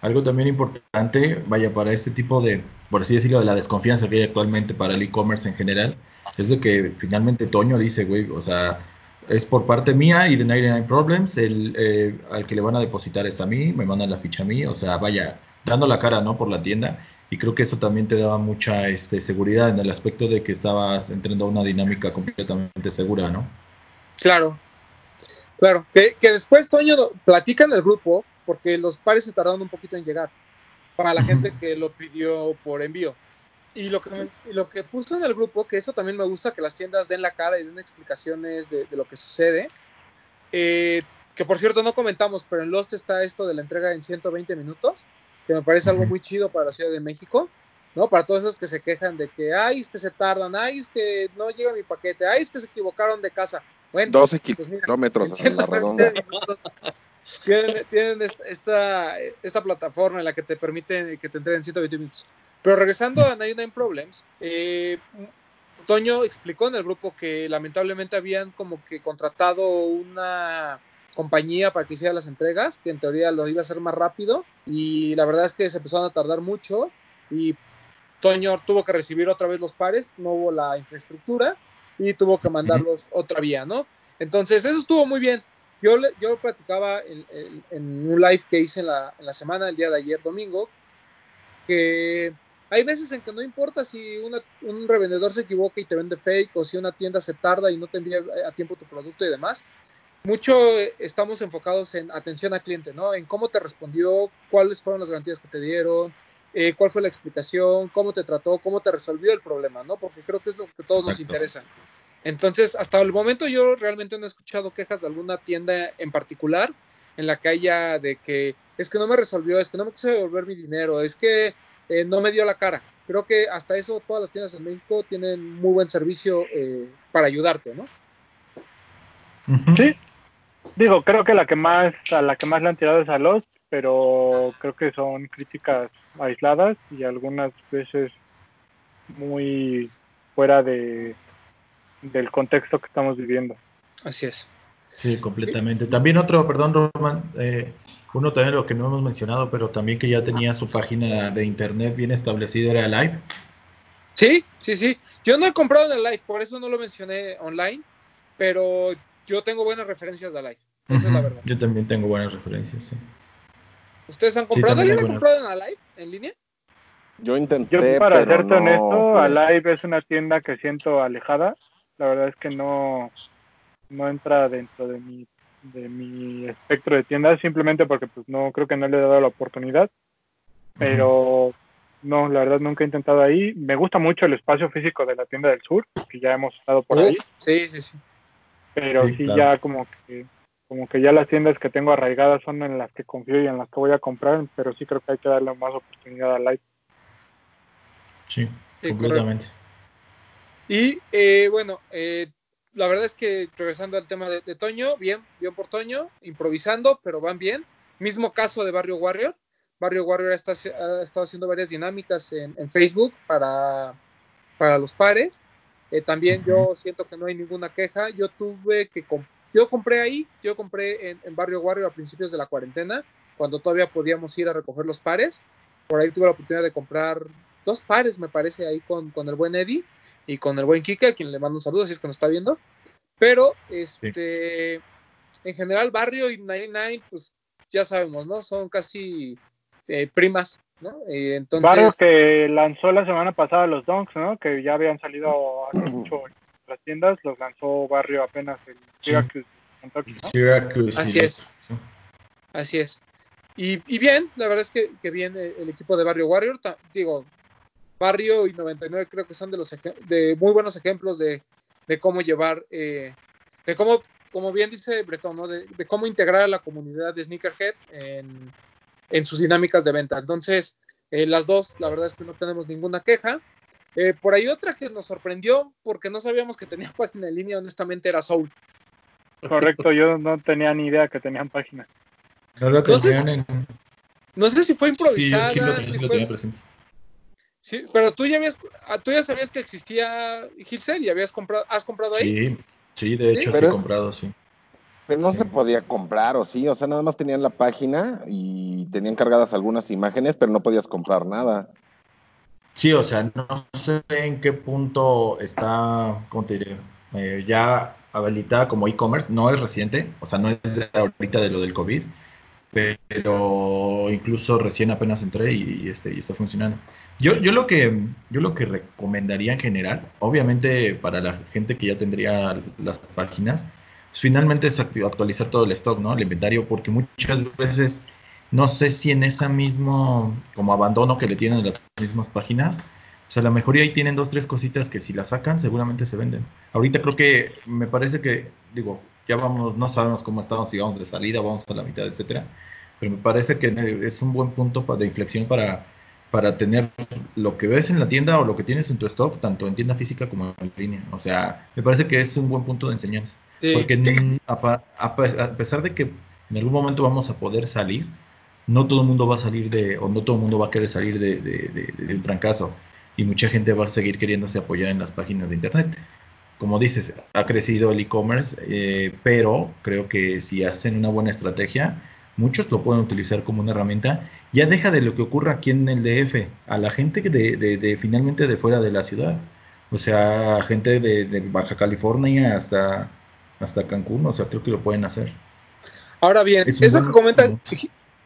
algo también importante, vaya, para este tipo de, por así decirlo, de la desconfianza que hay actualmente para el e-commerce en general, es de que finalmente Toño dice, güey, o sea, es por parte mía y de 99 Problems, el, eh, al que le van a depositar es a mí, me mandan la ficha a mí, o sea, vaya, dando la cara, ¿no? Por la tienda. Y creo que eso también te daba mucha este, seguridad en el aspecto de que estabas entrando a una dinámica completamente segura, ¿no?
Claro, claro. Que, después Toño platica en el grupo, porque los pares se tardaron un poquito en llegar, para la gente que lo pidió por envío. Y lo que, lo que puso en el grupo, que eso también me gusta, que las tiendas den la cara y den explicaciones de, lo que sucede. Eh, que por cierto no comentamos, pero en Lost está esto de la entrega en 120 minutos, que me parece algo muy chido para la Ciudad de México. ¿no? Para todos esos que se quejan de que, ay, es que se tardan, ay, es que no llega mi paquete, ay, es que se equivocaron de casa.
Bueno, 12 pues kilómetros en la redonda.
tienen, esta, esta plataforma en la que te permite que te entreguen 120 minutos. Pero regresando a 99 Problems, eh, Toño explicó en el grupo que lamentablemente habían como que contratado una compañía para que hiciera las entregas, que en teoría lo iba a hacer más rápido, y la verdad es que se empezaron a tardar mucho, y Toño tuvo que recibir otra vez los pares, no hubo la infraestructura y tuvo que mandarlos otra vía, ¿no? Entonces, eso estuvo muy bien. Yo, yo platicaba en, un live que hice en la, en la, semana, el día de ayer, domingo, que hay veces en que no importa si un revendedor se equivoca y te vende fake o si una tienda se tarda y no te envía a tiempo tu producto y demás. Mucho estamos enfocados en atención al cliente, ¿no? En cómo te respondió, cuáles fueron las garantías que te dieron, eh, cuál fue la explicación, cómo te trató, cómo te resolvió el problema, ¿no? Porque creo que es lo que todos nos interesa. Entonces, hasta el momento yo realmente no he escuchado quejas de alguna tienda en particular en la que haya de que es que no me resolvió, es que no me quise devolver mi dinero, es que eh, no me dio la cara. Creo que hasta eso todas las tiendas en México tienen muy buen servicio eh, para ayudarte, ¿no?
Sí. Digo, creo que la que más a la que más le han tirado es a los pero creo que son críticas aisladas y algunas veces muy fuera de del contexto que estamos viviendo.
Así es.
Sí, completamente. También otro, perdón, Roman, eh, uno también lo que no hemos mencionado, pero también que ya tenía su página de internet bien establecida era Live.
Sí, sí, sí. Yo no he comprado en Live, por eso no lo mencioné online, pero yo tengo buenas referencias de Live. Esa es la verdad.
Yo también tengo buenas referencias, sí.
¿Ustedes han comprado? ¿Alguien ha comprado en Alive en línea?
Yo intenté,
Yo para serte honesto, Alive es una tienda que siento alejada. La verdad es que no, no entra dentro de mi, de mi espectro de tiendas, simplemente porque pues no creo que no le he dado la oportunidad. Pero no, la verdad nunca he intentado ahí. Me gusta mucho el espacio físico de la tienda del sur, que ya hemos estado por ahí.
Sí, sí, sí.
Pero sí ya como que como que ya las tiendas que tengo arraigadas son en las que confío y en las que voy a comprar, pero sí creo que hay que darle más oportunidad a Live.
Sí, completamente.
Y eh, bueno, eh, la verdad es que regresando al tema de, Toño, bien, bien por Toño, improvisando, pero van bien. Mismo caso de Barrio Warrior. Barrio Warrior está, ha estado haciendo varias dinámicas en, Facebook para, para los pares. Eh, también yo siento que no hay ninguna queja. Yo tuve que comprar yo compré ahí, yo compré en, Barrio Warrior a principios de la cuarentena, cuando todavía podíamos ir a recoger los pares. Por ahí tuve la oportunidad de comprar dos pares, me parece, ahí con, con el buen Eddie y con el buen Kike, a quien le mando un saludo si es que nos está viendo. Pero, este, en general, Barrio y 99, pues ya sabemos, ¿no? Son casi eh, primas, ¿no? entonces...
Barrio que lanzó la semana pasada los Donks, ¿no? Que ya habían salido hace mucho las tiendas, los lanzó Barrio apenas el Syracuse,
Así es. Así es. y, bien, la verdad es que, que bien eh, el equipo de Barrio Warrior, digo, Barrio y 99 creo que son de los de muy buenos ejemplos de, de cómo llevar, eh, de cómo, como bien dice Bretón, ¿no? de, cómo integrar a la comunidad de Sneakerhead en, en sus dinámicas de venta. Entonces, eh, las dos, la verdad es que no tenemos ninguna queja. Eh, por ahí otra que nos sorprendió porque no sabíamos que tenía página en línea, honestamente era Soul.
Correcto, yo no tenía ni idea que tenían página.
No lo tenían en...
No sé si fue improvisada.
Sí, sí lo, tenía presente.
Sí, pero tú ya habías, ah, tú ya sabías que existía Gilcel y habías comprado, has comprado ahí.
Sí, sí, de hecho sí, he comprado, sí.
Pero no se podía comprar, ¿o sí? O sea, nada más tenían la página y tenían cargadas algunas imágenes, pero no podías comprar nada.
Sí, o sea, no sé en qué punto está, ¿cómo te diré? Eh, ya habilitada como e-commerce, no es reciente, o sea, no es de ahorita de lo del COVID, pero incluso recién apenas entré y, este, y está funcionando. Yo, yo, lo que, yo lo que recomendaría en general, obviamente para la gente que ya tendría las páginas, pues finalmente es actualizar todo el stock, ¿no? El inventario, porque muchas veces no sé si en esa mismo como abandono que le tienen las mismas páginas, o sea, a lo mejor ahí tienen dos, tres cositas que si las sacan seguramente se venden. Ahorita creo que me parece que, digo, ya vamos, no sabemos cómo estamos, si vamos de salida, vamos a la mitad, etcétera. Pero me parece que es un buen punto de inflexión para, para tener lo que ves en la tienda o lo que tienes en tu stock, tanto en tienda física como en línea. O sea, me parece que es un buen punto de enseñanza. Porque a, pesar de que en algún momento vamos a poder salir, no todo el mundo va a salir de, o no todo el mundo va a querer salir de, de un trancazo. Y mucha gente va a seguir queriéndose apoyar en las páginas de internet como dices, ha crecido el e-commerce, eh, pero creo que si hacen una buena estrategia, muchos lo pueden utilizar como una herramienta. Ya deja de lo que ocurra aquí en el DF, a la gente de, de, finalmente de fuera de la ciudad. O sea, gente de, Baja California hasta, hasta Cancún, o sea, creo que lo pueden hacer.
Ahora bien, eso que comenta,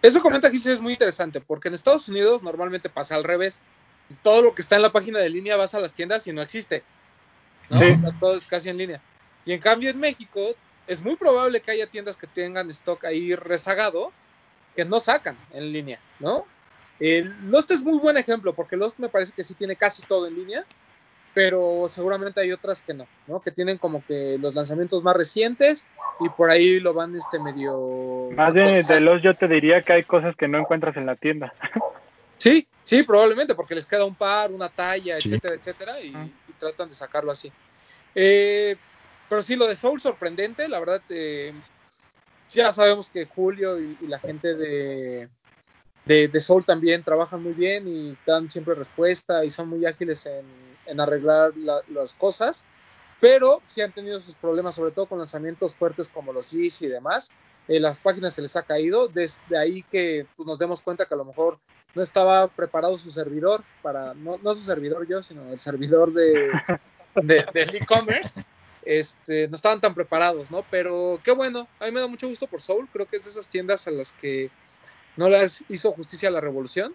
eso comenta Gilser es muy interesante, porque en Estados Unidos normalmente pasa al revés. Todo lo que está en la página de línea vas a las tiendas y no existe. ¿No? todo es casi en línea. Y en cambio en México es muy probable que haya tiendas que tengan stock ahí rezagado que no sacan en línea, ¿no? Lost es muy buen ejemplo porque Lost me parece que sí tiene casi todo en línea, pero seguramente hay otras que no, ¿no? Que tienen como que los lanzamientos más recientes y por ahí lo van este medio...
Más de, de Lost yo te diría que hay cosas que no encuentras en la tienda.
Sí, sí, probablemente porque les queda un par, una talla, etcétera, etcétera, y, tratan de sacarlo así. Eh, pero sí, lo de Soul sorprendente, la verdad, eh, ya sabemos que Julio y, la gente de, de, Soul también trabajan muy bien y dan siempre respuesta y son muy ágiles en, arreglar las cosas, pero sí han tenido sus problemas, sobre todo con lanzamientos fuertes como los Yeezy y demás. Eh, las páginas se les ha caído, desde ahí que pues, nos demos cuenta que a lo mejor no estaba preparado su servidor para, no, no su servidor yo, sino el servidor de, del e-commerce. Este, no estaban tan preparados, ¿no? Pero qué bueno, a mí me da mucho gusto por Soul, creo que es de esas tiendas a las que no les hizo justicia a la revolución,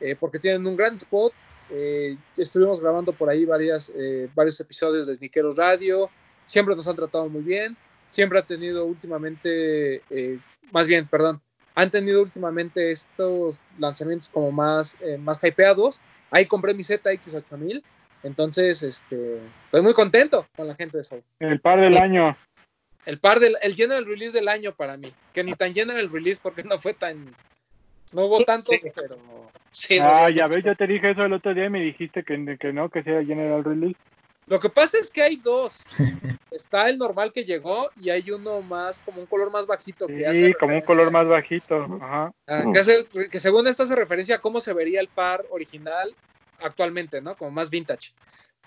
eh, porque tienen un gran spot. Eh, estuvimos grabando por ahí varias, eh, varios episodios de Sniqueros Radio, siempre nos han tratado muy bien, siempre ha tenido últimamente, más bien, perdón, han tenido últimamente estos lanzamientos como más, eh, más hypeados. Ahí compré mi ZX8000. Entonces, este, estoy muy contento con la gente de Soul.
El par del año.
El par del, el general release del año para mí. Que ni tan general release porque no fue tan, no hubo tantos, pero.
ah, ya ves, yo te dije eso el otro día y me dijiste que, que no, que sea general release.
Lo que pasa es que hay dos. Está el normal que llegó y hay uno más, como un color más bajito. Que
sí, como un color más bajito. Ajá.
Ah, que, según esto hace referencia a cómo se vería el par original actualmente, ¿no? Como más vintage.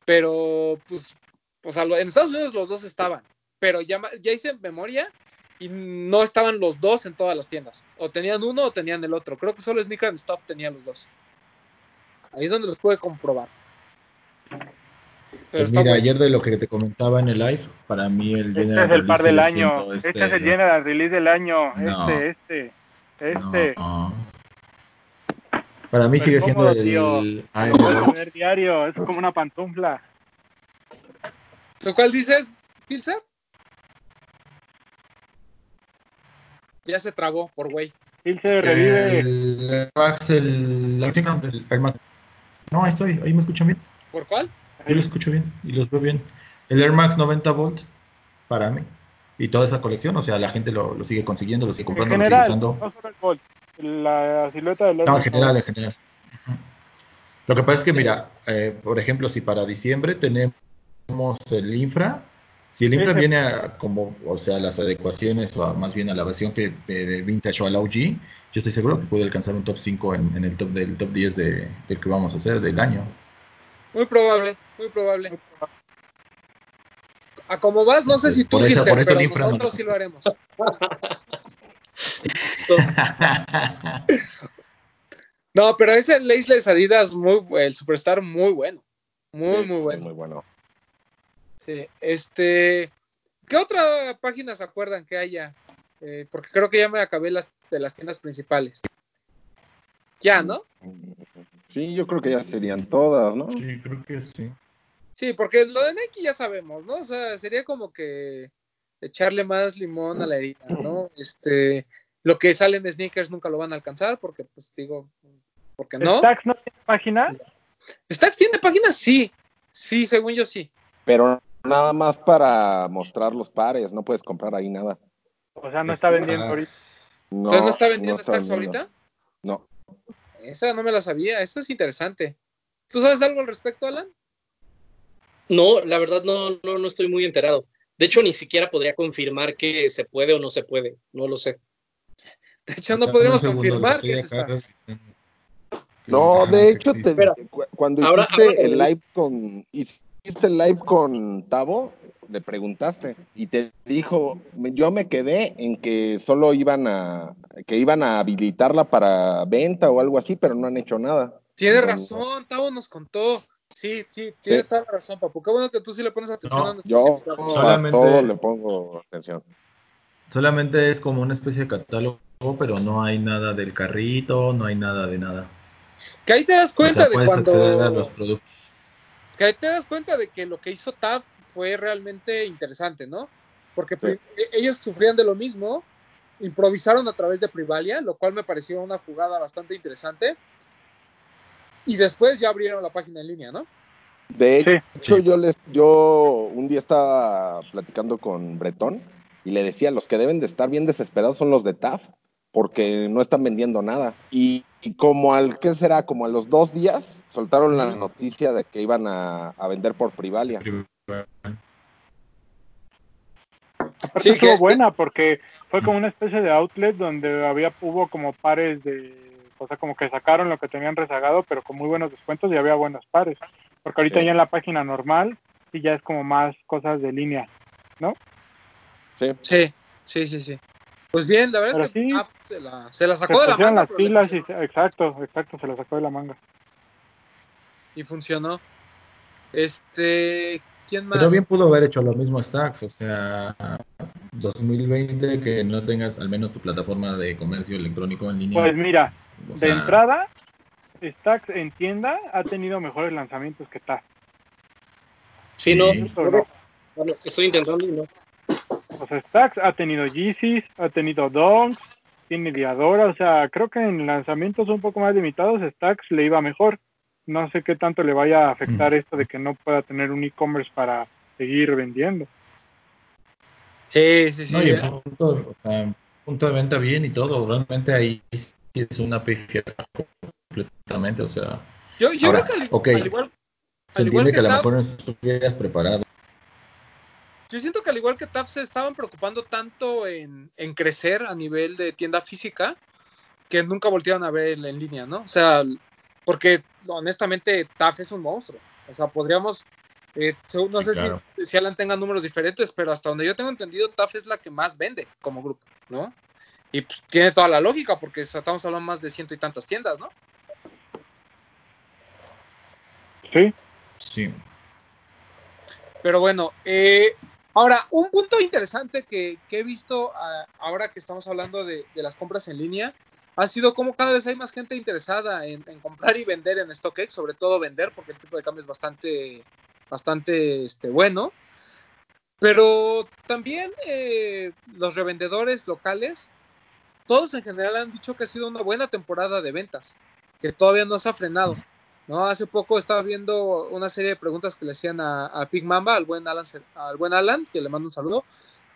Pero, pues, o sea, en Estados Unidos los dos estaban. Pero ya, ya hice memoria y no estaban los dos en todas las tiendas. O tenían uno o tenían el otro. Creo que solo Sneaker and Stop tenía los dos. Ahí es donde los pude comprobar.
Pues mira, ayer de lo que te comentaba en el live, para mí el
este es el par del año. Este, este, es el general release del año. este, este, este.
Para mí pues sigue siendo el, el,
el diario, es como una pantufla.
¿Tú cuál dices, Pilser? Ya se trabó por güey.
Ilse revive.
El el, el Max. No, ahí estoy, ahí me escuchan bien.
¿Por cuál?
Yo lo escucho bien y los veo bien. El Air Max 90 volts para mí. Y toda esa colección, o sea, la gente lo, lo sigue consiguiendo, lo sigue comprando,
en general,
lo sigue usando.
No solo el Volt, la silueta del Air
No, en general, en general. Lo que pasa es que, mira, eh, por ejemplo, si para diciembre tenemos el infra, si el infra viene a como, o sea, las adecuaciones o a- más bien a la versión que de, de Vintage o al OG, yo estoy seguro que puede alcanzar un top 5 en, en el top del top 10 de, del que vamos a hacer del año.
Muy probable, muy probable. A como vas, no sé si tú,
Por eso-
Gilser,
por eso
pero
infra
nosotros sí lo haremos. No, pero ese Laceless Adidas, muy, el Superstar, muy bueno. Muy,
Sí,
muy bueno.
Muy bueno.
Sí, este. ¿Qué otra página se acuerdan que haya? Eh, porque creo que ya me acabé las de las tiendas principales. Ya, ¿no?
Sí, yo creo que ya serían todas, ¿no?
Sí, creo que sí.
Sí, porque lo de Nike ya sabemos, ¿no? O sea, sería como que echarle más limón a la herida, ¿no? Este, lo que sale en sneakers nunca lo van a alcanzar, porque, pues digo, porque no.
Stacks no tiene página.
Stacks tiene páginas, sí, sí, según yo sí.
Pero nada más para mostrar los pares, no puedes comprar ahí nada.
O sea, no está vendiendo
Ah,
ahorita.
No,
Entonces no está vendiendo
está
Stacks
vendiendo.
ahorita.
No.
Esa no me la sabía, eso es interesante. ¿Tú sabes algo al respecto, Alan?
No, la verdad no, no, no estoy muy enterado. De hecho, ni siquiera podría confirmar que se puede o no se puede. No lo sé.
De hecho, no podríamos confirmar que
estoy
es
acá
Stacks.
revisando. Que-
No, de hecho, te- cuando hiciste
ahora
el live con hiciste el live con Tavo, le preguntaste y te dijo, yo me quedé en que solo iban a que iban a habilitarla para venta o algo así, pero no han hecho nada.
Tiene
Entonces,
razón, Tavo nos contó. Sí, sí, tienes
Sí.
toda la razón, papu. Qué bueno que tú sí le pones atención
No,
a
Yo.
Solamente-
a todo le pongo atención.
Solamente es como una especie de catálogo, pero no hay nada del carrito, no hay nada de nada.
Que ahí te das
O
cuenta
sea,
de
puedes acceder a
cuando.
los productos.
Que ahí te das cuenta de que lo que hizo TAF fue realmente interesante, ¿no? Porque pri- e- ellos sufrían de lo mismo, improvisaron a través de Privalia, lo cual me pareció una jugada bastante interesante. Y después ya abrieron la página en línea, ¿no?
De
Sí.
hecho,
Sí.
yo les, yo un día estaba platicando con Bretón y le decía, los que deben de estar bien desesperados son los de TAF, porque no están vendiendo nada. Y, y como al, ¿qué será? Como a los dos días soltaron la noticia de que iban a, a vender por Privalia.
Aparte
Sí,
estuvo
que-
buena porque fue como una especie de outlet donde había hubo como pares de, o sea, como que sacaron lo que tenían rezagado, pero con muy buenos descuentos y había buenos pares. Porque ahorita
Sí.
ya en la página normal sí ya es como más cosas de línea.
Sí.
Sí, sí, sí, sí. Pues bien, la verdad
Pero
es que
sí,
TAF se la, se la
Se
sacó de la manga,
las pilas y exacto, exacto, se lo sacó de la manga.
Y funcionó. Este, ¿quién más?
Pero bien pudo haber hecho lo mismo Stacks, o sea, 2020 que no tengas al menos tu plataforma de comercio electrónico en línea.
Pues mira,
o
de entrada, Stacks en tienda ha tenido mejores lanzamientos que TAF.
Sí, no,
Sí.
¿O no?
bueno, estoy intentando y no.
O sea, Stacks ha tenido Yeezys, ha tenido Donks, tiene Diadora, o sea, creo que en lanzamientos un poco más limitados Stacks le iba mejor. No sé qué tanto le vaya a afectar
Mm.
esto de que no pueda tener un e-commerce para seguir vendiendo.
Sí, sí, sí.
no, y el punto, o sea, punto de venta bien y todo, realmente ahí sí es una pifia completamente, o sea,
Yo, yo
Ahora,
creo que al,
ok.
al igual,
se
al igual
entiende
que,
que a lo mejor no estuvieras preparado.
yo siento que al igual que TAF se estaban preocupando tanto en, en crecer a nivel de tienda física que nunca voltearon a ver en línea, ¿no? O sea, porque honestamente TAF es un monstruo. O sea, podríamos, eh, según- no
Sí,
sé
claro.
si, si Alan tenga números diferentes, pero hasta donde yo tengo entendido, TAF es la que más vende como grupo, ¿no? Y pues, tiene toda la lógica porque estamos hablando más de ciento y tantas tiendas, ¿no?
Sí,
Sí.
Pero bueno, eh, ahora, un punto interesante que, que he visto ah, ahora que estamos hablando de, de las compras en línea ha sido como cada vez hay más gente interesada en, en comprar y vender en StockX, sobre todo vender, porque el tipo de cambio es bastante, bastante este, bueno. Pero también eh, los revendedores locales todos en general han dicho que ha sido una buena temporada de ventas, que todavía no se ha frenado. ¿no? Hace poco estaba viendo una serie de preguntas que le hacían a, a Pig Mamba, al buen Alan, al buen Alan, que le mando un saludo,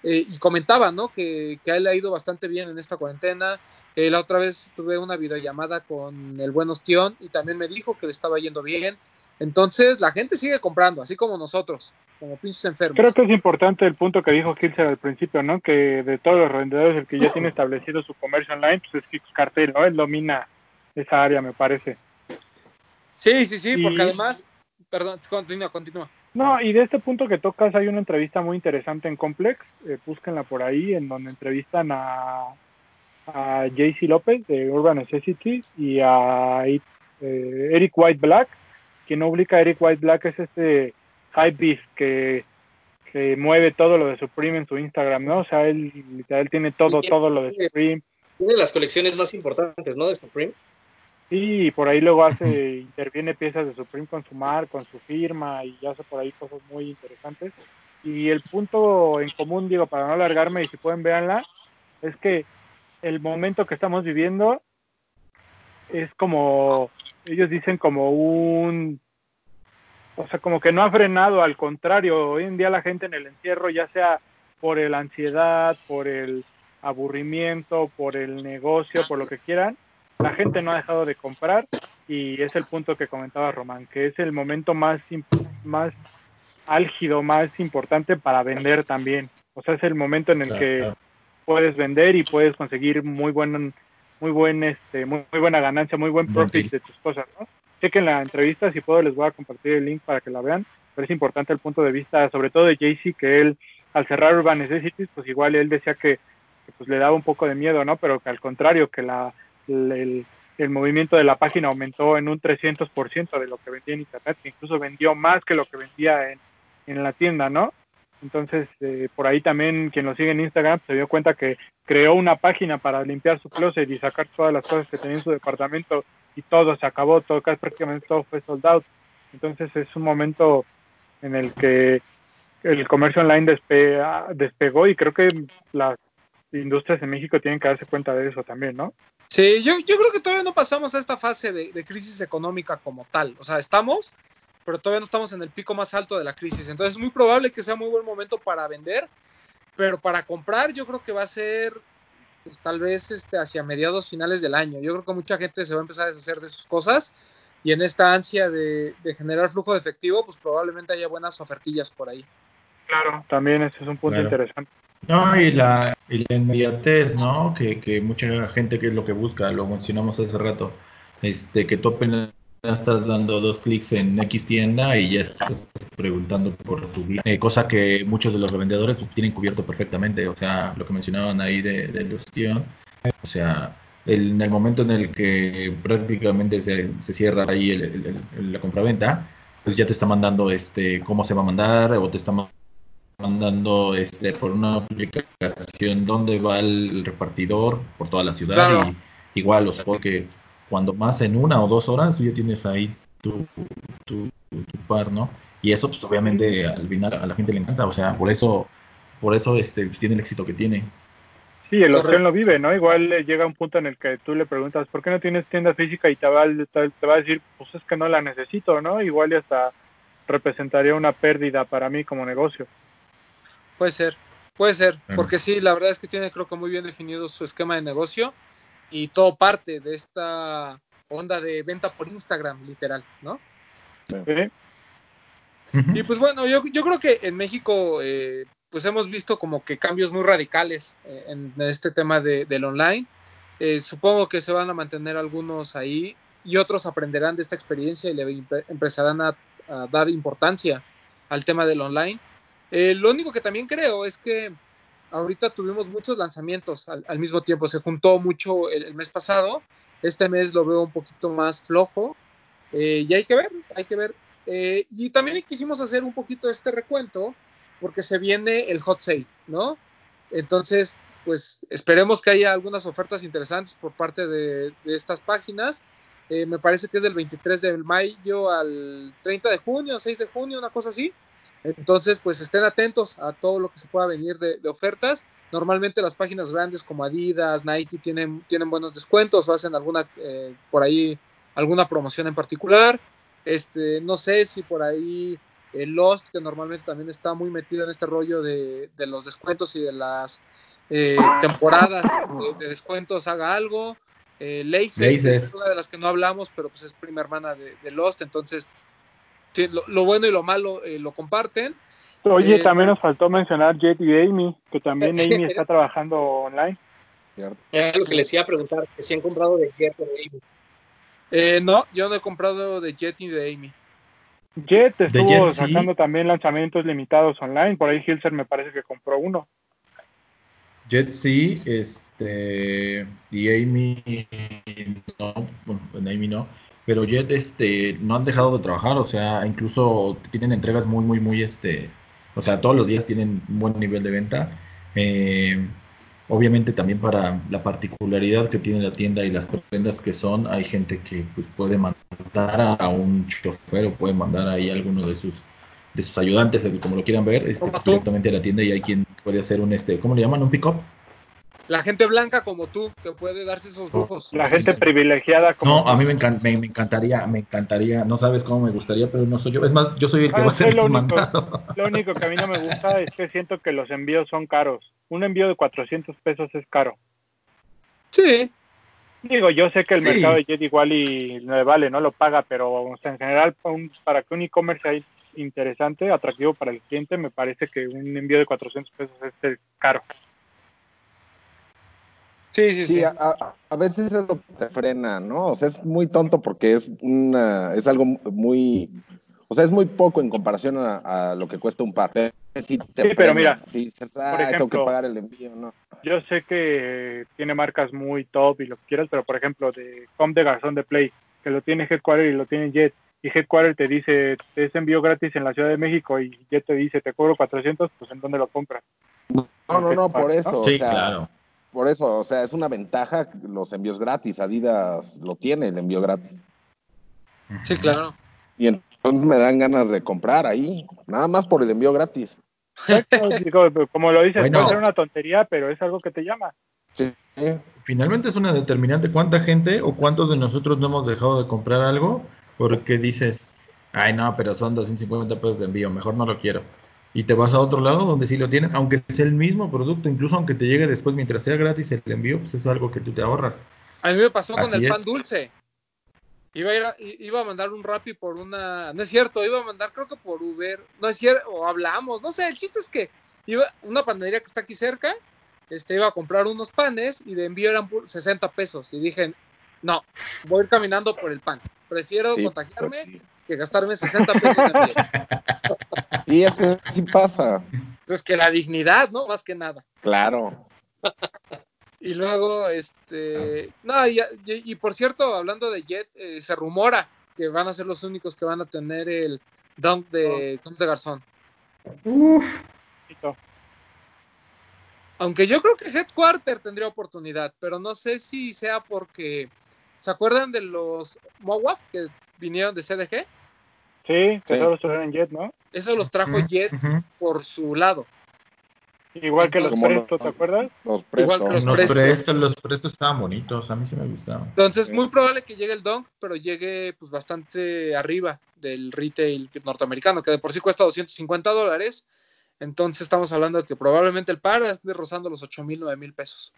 eh, y comentaba, ¿no? Que, que, a él le ha ido bastante bien en esta cuarentena. Eh, la otra vez tuve una videollamada con el buen Ostión y también me dijo que le estaba yendo bien. Entonces, la gente sigue comprando, así como nosotros, como pinches enfermos.
Creo que es importante el punto que dijo Kilser al principio, ¿no? Que de todos los vendedores, el que ya tiene establecido su comercio online, pues es Fix Cartel, ¿no? Él domina esa área, me parece.
Sí, sí, sí, porque además, perdón, continúa, continúa.
No, y de este punto que tocas hay una entrevista muy interesante en Complex, eh, búsquenla por ahí, en donde entrevistan a, a JC López de Urban Necessity y a eh, Eric White Black. Quien no ubica a Eric White Black es este hype beast que, que mueve todo lo de Supreme en su Instagram, ¿no? O sea, él, él tiene todo, todo lo de Supreme.
Tiene las colecciones más importantes, ¿no? De Supreme.
Sí, por ahí luego hace, interviene piezas de Supreme con su mar, con su firma y hace por ahí cosas muy interesantes. Y el punto en común, digo, para no alargarme y si pueden verla, es que el momento que estamos viviendo es como, ellos dicen como un, o sea, como que no ha frenado, al contrario, hoy en día la gente en el encierro, ya sea por la ansiedad, por el aburrimiento, por el negocio, por lo que quieran, la gente no ha dejado de comprar y es el punto que comentaba Román, que es el momento más, más álgido, más importante para vender también. O sea, es el momento en el que puedes vender y puedes conseguir muy buen, muy buen, este, muy, buena ganancia, muy buen profit de tus cosas, ¿no? Chequen la entrevista, si puedo les voy a compartir el link para que la vean, pero es importante el punto de vista, sobre todo de JC, que él, al cerrar Urban Necessities, pues igual él decía que, que pues le daba un poco de miedo, ¿no? Pero que al contrario, que la el, el, movimiento de la página aumentó en un 300% de lo que vendía en Internet, que incluso vendió más que lo que vendía en, en la tienda, ¿no? Entonces, eh, por ahí también quien lo sigue en Instagram se dio cuenta que creó una página para limpiar su closet y sacar todas las cosas que tenía en su departamento y todo se acabó, todo casi prácticamente todo fue sold out. Entonces es un momento en el que el comercio online despe despegó y creo que las industrias en México tienen que darse cuenta de eso también, ¿no?
Sí, yo, yo creo que todavía no pasamos a esta fase de, crisis económica como tal. O sea, estamos, pero todavía no estamos en el pico más alto de la crisis. Entonces es muy probable que sea muy buen momento para vender, pero para comprar yo creo que va a ser pues, tal vez este, hacia mediados finales del año. Yo creo que mucha gente se va a empezar a deshacer de sus cosas y en esta ansia de, generar flujo de efectivo, pues probablemente haya buenas ofertillas por ahí.
Claro, también ese es un punto interesante.
No, y la, y la inmediatez, ¿no? Que, que mucha gente que es lo que busca, lo mencionamos hace rato, este, que tú apenas estás dando dos clics en X tienda y ya estás preguntando por tu eh, cosa que muchos de los revendedores pues, tienen cubierto perfectamente, o sea, lo que mencionaban ahí de, de o sea, en el momento en el que prácticamente se, se cierra ahí el, el, la compraventa, pues ya te está mandando este cómo se va a mandar o te está mandando este por una aplicación dónde va el repartidor por toda la ciudad y igual los cuando más en una o dos horas ya tienes ahí tu, tu, par no y eso pues obviamente al final a la gente le encanta o sea por eso por eso este pues, tiene el éxito que tiene.
Sí el hotel lo vive no igual llega un punto en el que tú le preguntas por qué no tienes tienda física y te va, te va a decir pues es que no la necesito no igual y hasta representaría una pérdida para mí como negocio.
Puede ser, puede ser, porque sí, la verdad es que tiene creo que muy bien definido su esquema de negocio y todo parte de esta onda de venta por Instagram, literal, ¿no? Sí. Y pues bueno, yo, yo creo que en México eh, pues hemos visto como que cambios muy radicales eh, en este tema de, del online. Eh, supongo que se van a mantener algunos ahí y otros aprenderán de esta experiencia y le empezarán a dar importancia al tema del online eh, lo único que también creo es que ahorita tuvimos muchos lanzamientos al, mismo tiempo, se juntó mucho el, mes pasado, este mes lo veo un poquito más flojo eh, y hay que ver, hay que ver. Eh, y también quisimos hacer un poquito este recuento porque se viene el hot sale, ¿no? Entonces, pues esperemos que haya algunas ofertas interesantes por parte de, estas páginas. me parece que es del 23 de mayo al 30 de junio, 6 de junio, una cosa así. Entonces, pues estén atentos a todo lo que se pueda venir de, ofertas. Normalmente las páginas grandes como Adidas, Nike tienen, tienen buenos descuentos o hacen alguna eh, por ahí alguna promoción en particular. Este, no sé si por ahí el Lost, que normalmente también está muy metido en este rollo de, los descuentos y de las eh, temporadas de, descuentos, haga algo. Eh, Laces, es una de las que no hablamos, pero pues es prima hermana de, Lost, entonces lo, bueno y lo malo eh, lo comparten.
Oye, eh, también nos faltó mencionar Jet y Amy, que también Amy está trabajando online.
Era lo que les iba a preguntar, que si han comprado de Jet o de Amy.
Eh, no, yo no he comprado de Jet ni de Amy.
Jet estuvo sacando también lanzamientos limitados online, por ahí Hilser me parece que compró uno.
Jet sí, este, y Amy no, bueno, Amy no, pero Jet este no han dejado de trabajar, o sea, incluso tienen entregas muy muy muy este, o sea, todos los días tienen un buen nivel de venta. Eh, obviamente también para la particularidad que tiene la tienda y las prendas que son, hay gente que pues puede mandar a un chofer o puede mandar ahí a alguno de sus de sus ayudantes, como lo quieran ver, este, directamente a la tienda y hay quien puede hacer un este, ¿cómo le llaman? un pick up
la gente blanca como tú, que puede darse esos lujos.
La gente privilegiada como
No, a mí me, encantaría, me encantaría, no sabes cómo me gustaría, pero no soy yo. Es más, yo soy el que va a ser
lo único, lo único que a mí no me gusta es que siento que los envíos son caros. Un envío de 400 pesos es caro.
Sí.
Digo, yo sé que el mercado de Jet igual y no le vale, no lo paga, pero en general para que un e-commerce sea interesante, atractivo para el cliente, me parece que un envío de 400 pesos es caro.
Sí, sí, sí. A, veces es lo que te frena, ¿no? O sea, es muy tonto porque es una, es algo muy, o sea, es muy poco en comparación a, lo que cuesta un par.
Sí, pero mira,
si tengo que pagar el envío, ¿no?
Yo sé que tiene marcas muy top y lo que quieras, pero por ejemplo, de Com de Garzón de Play, que lo tiene Headquarter y lo tiene Jet, y Headquarter te dice, es envío gratis en la Ciudad de México y Jet te dice, te cobro 400, pues ¿en dónde lo compras?
No, no, no, por eso.
Sí, claro
por eso, o sea, es una ventaja los envíos gratis. Adidas lo tiene, el envío gratis.
Sí, claro.
Y entonces me dan ganas de comprar ahí, nada más por el envío gratis.
Como lo dices, puede ser una tontería, pero es algo que te llama.
Sí.
Finalmente es una determinante cuánta gente o cuántos de nosotros no hemos dejado de comprar algo porque dices, ay no, pero son 250 pesos de envío, mejor no lo quiero y te vas a otro lado donde sí lo tienen, aunque sea el mismo producto, incluso aunque te llegue después mientras sea gratis el envío, pues es algo que tú te ahorras.
A mí me pasó con el pan dulce. Iba a, ir iba a mandar un Rappi por una, no es cierto, iba a mandar creo que por Uber, no es cierto, o hablamos, no sé, el chiste es que iba una panadería que está aquí cerca, este iba a comprar unos panes y de envío eran 60 pesos y dije, no, voy a ir caminando por el pan, prefiero pues contagiarme que gastarme 60 pesos de envío.
Y es que así pasa.
Pues que la dignidad, ¿no? Más que nada.
Claro.
y luego, este, no, y, y, por cierto, hablando de Jet, eh, se rumora que van a ser los únicos que van a tener el dunk de, oh. de Garzón. Uf. Aunque yo creo que Headquarter tendría oportunidad, pero no sé si sea porque. ¿Se acuerdan de los Mowap que vinieron de CDG?
Sí, que solo estuvieron en Jet, ¿no?
Eso los trajo Jet por su lado.
Igual que los prestos, ¿te acuerdas?
Los prestos.
Igual que los, prestos. Los prestos estaban bonitos, a mí sí me gustaban.
Entonces, muy probable que llegue el Dunk, pero llegue pues bastante arriba del retail norteamericano, que de por sí cuesta 250 dólares. Entonces, estamos hablando de que probablemente el par esté rozando los 8 mil, 9 mil pesos.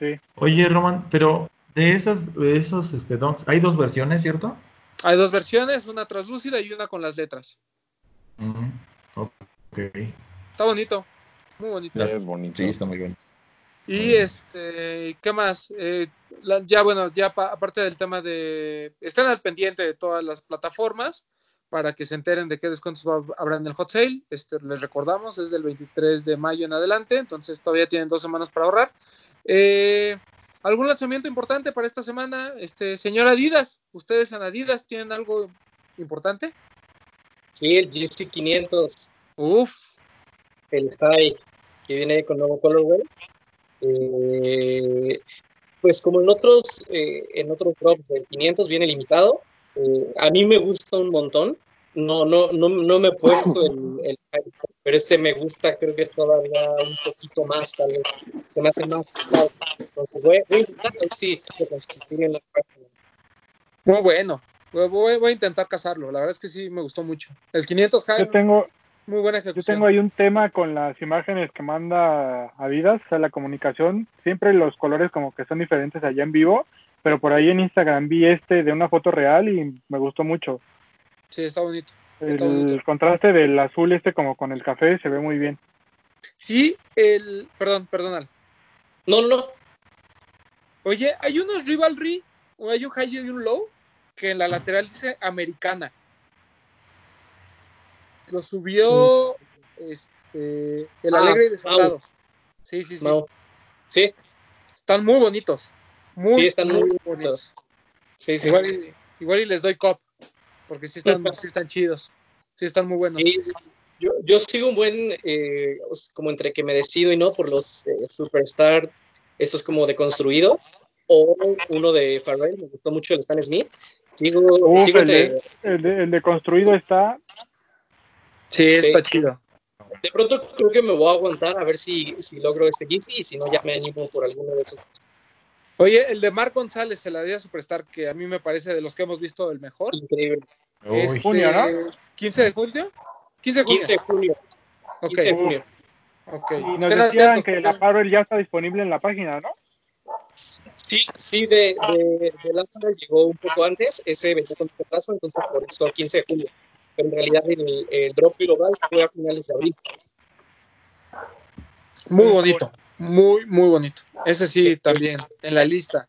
Sí.
Oye, Roman, pero de esos, de esos este, Dunks, hay dos versiones, ¿cierto?
Hay dos versiones, una translúcida y una con las letras. Está bonito, muy bonito.
Es bonito.
Sí, está muy bien.
Y este, ¿qué más? Eh, ya bueno, ya aparte del tema de, estén al pendiente de todas las plataformas para que se enteren de qué descuentos habrá en el hot sale. Este, les recordamos, es del 23 de mayo en adelante, entonces todavía tienen dos semanas para ahorrar. Eh, ¿Algún lanzamiento importante para esta semana? Este, señor Adidas, ¿ustedes en Adidas tienen algo importante?
Sí, el GC500.
Uf.
El High, que viene con nuevo colorway. Eh, pues como en otros, eh, en otros drops del 500 viene limitado. Eh, a mí me gusta un montón. No, no, no, no me he puesto el, el pero este me gusta, creo que todavía un poquito más, tal vez, se me hace más. Entonces, voy, voy a intentar sí, en la página.
Muy bueno, voy, voy, a intentar cazarlo, la verdad es que sí me gustó mucho. El 500 High,
yo tengo,
muy buena ejecución.
Yo tengo ahí un tema con las imágenes que manda Adidas, o sea, la comunicación, siempre los colores como que son diferentes allá en vivo, pero por ahí en Instagram vi este de una foto real y me gustó mucho.
Sí, está bonito.
El contraste del azul este como con el café se ve muy bien.
Y el, perdón, perdón.
No, no.
Oye, hay unos rivalry, o hay un high y un low, que en la lateral dice americana. Lo subió mm. este, el ah, alegre de Soldado. Sí, sí, sí.
Sí.
Están muy bonitos. Muy,
sí, están muy, bonitos.
Sí, sí. Igual, y, igual y les doy cop porque sí están, sí están chidos, sí están muy buenos.
yo, yo sigo un buen, eh, como entre que me decido y no, por los eh, Superstar, estos como de construido, o uno de Farrell, me gustó mucho el Stan Smith. Sigo, sigo
el, de, el, de, construido está.
Sí, está chido.
De pronto creo que me voy a aguantar a ver si, si logro este GIF y si no ya me animo por alguno de esos.
Oye, el de Marc González, el la Superstar, que a mí me parece de los que hemos visto el mejor.
Increíble.
Este, junio, ¿no? ¿15 de julio?
15 de junio. 15 de julio.
Ok. 15 de junio.
Okay. Y nos decían que la Parvel ya está disponible en la página, ¿no?
Sí, sí, de, de, de llegó un poco antes, ese evento con retraso, entonces por eso 15 de julio. Pero en realidad el, el drop global fue a finales de abril.
Muy bonito. Muy, muy bonito. Ese sí, también, en la lista.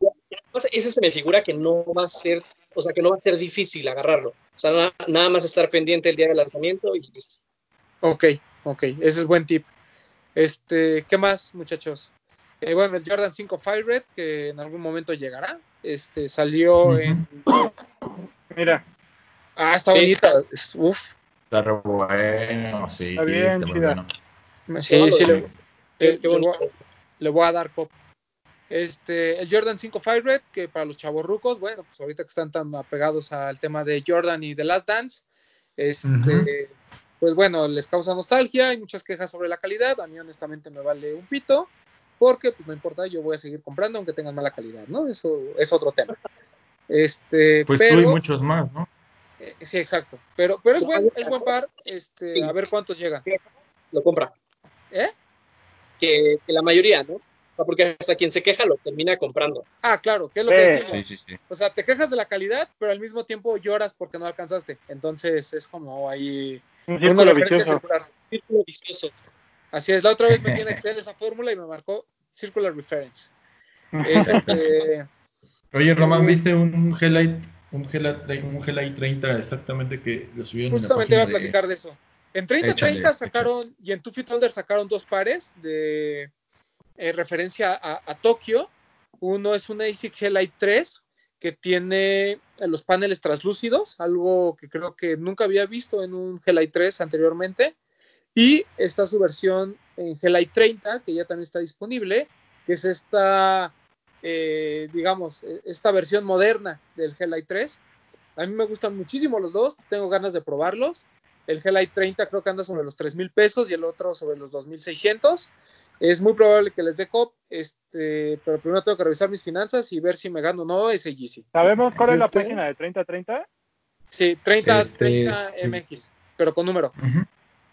Ese se me figura que no va a ser, o sea, que no va a ser difícil agarrarlo. O sea, nada, más estar pendiente el día del lanzamiento y listo.
Ok, ok, ese es buen tip. Este, ¿qué más, muchachos? Eh, bueno, el Jordan 5 Fire Red, que en algún momento llegará. Este, salió en.
Mira.
Ah, está bonita. Uf.
Está bueno, sí. Está bien, está muy bueno.
Sí, sí, le, eh, le, voy, a dar cop. Este, el Jordan 5 Fire Red, que para los chavorrucos, bueno, pues ahorita que están tan apegados al tema de Jordan y The Last Dance, este, pues bueno, les causa nostalgia, hay muchas quejas sobre la calidad, a mí honestamente me vale un pito, porque pues no importa, yo voy a seguir comprando aunque tengan mala calidad, ¿no? Eso es otro tema. Este,
pues pero, tú y muchos más, ¿no?
Eh, sí, exacto. Pero, pero es buen, es buen par, este, a ver cuántos llegan.
Lo compra.
¿Eh?
Que, la mayoría, ¿no? O sea, porque hasta quien se queja lo termina comprando.
Ah, claro, ¿qué es lo que decimos? Sí, sí, sí. O sea, te quejas de la calidad, pero al mismo tiempo lloras porque no alcanzaste. Entonces es como ahí
una referencia circular.
Círculo vicioso.
Así es, la otra vez metí en Excel esa fórmula y me marcó Circular Reference. Este,
Oye, Román, ¿viste un G-Lite un G-Lite 30 exactamente que lo subieron
Justamente iba a platicar de eso. En 30-30 sacaron y en Two Feet Under sacaron dos pares de eh, referencia a, Tokio. Uno es un ASIC G-Lite 3 que tiene los paneles translúcidos, algo que creo que nunca había visto en un G-Lite 3 anteriormente. Y está su versión en G-Lite 30, que ya también está disponible, que es esta, eh, digamos, esta versión moderna del G-Lite 3. A mí me gustan muchísimo los dos, tengo ganas de probarlos. El G-Lite 30 creo que anda sobre los 3 mil pesos y el otro sobre los 2.600. Es muy probable que les dé COP, este, pero primero tengo que revisar mis finanzas y ver si me gano o no ese Yeezy.
¿Sabemos cuál es la este, página de 3030?
Sí, 30, 30 MX, pero con número.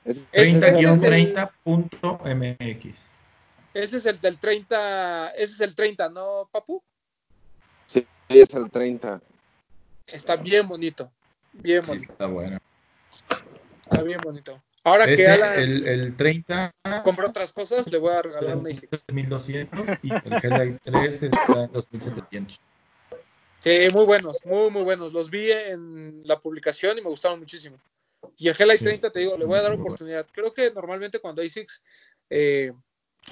30-30.mx.
Ese es el del 30, ese es el 30, ¿no, Papu?
Sí, es el 30.
Está bien bonito, bien bonito.
está bueno.
Está bien bonito. Ahora que Alan
el, el 30
compra otras cosas, le voy a regalar un
ASICS. 1200 y el G-Lite 3 está en 2700.
Sí, muy buenos, muy, muy buenos. Los vi en la publicación y me gustaron muchísimo. Y el G-Lite 30, te digo, le voy a dar oportunidad. Creo que normalmente cuando ASICS eh,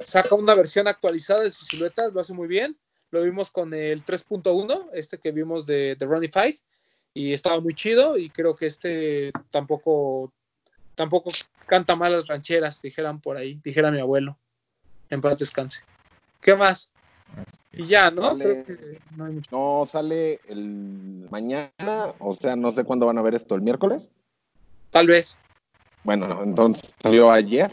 saca una versión actualizada de sus siluetas, lo hace muy bien. Lo vimos con el 3.1, este que vimos de, de Ronnie 5 y estaba muy chido y creo que este tampoco tampoco canta mal las rancheras, dijeran por ahí, dijera mi abuelo. En paz descanse. ¿Qué más? Y ya, ¿no?
no, sale el mañana, o sea, no sé cuándo van a ver esto, el miércoles.
Tal vez.
bueno, entonces salió ayer.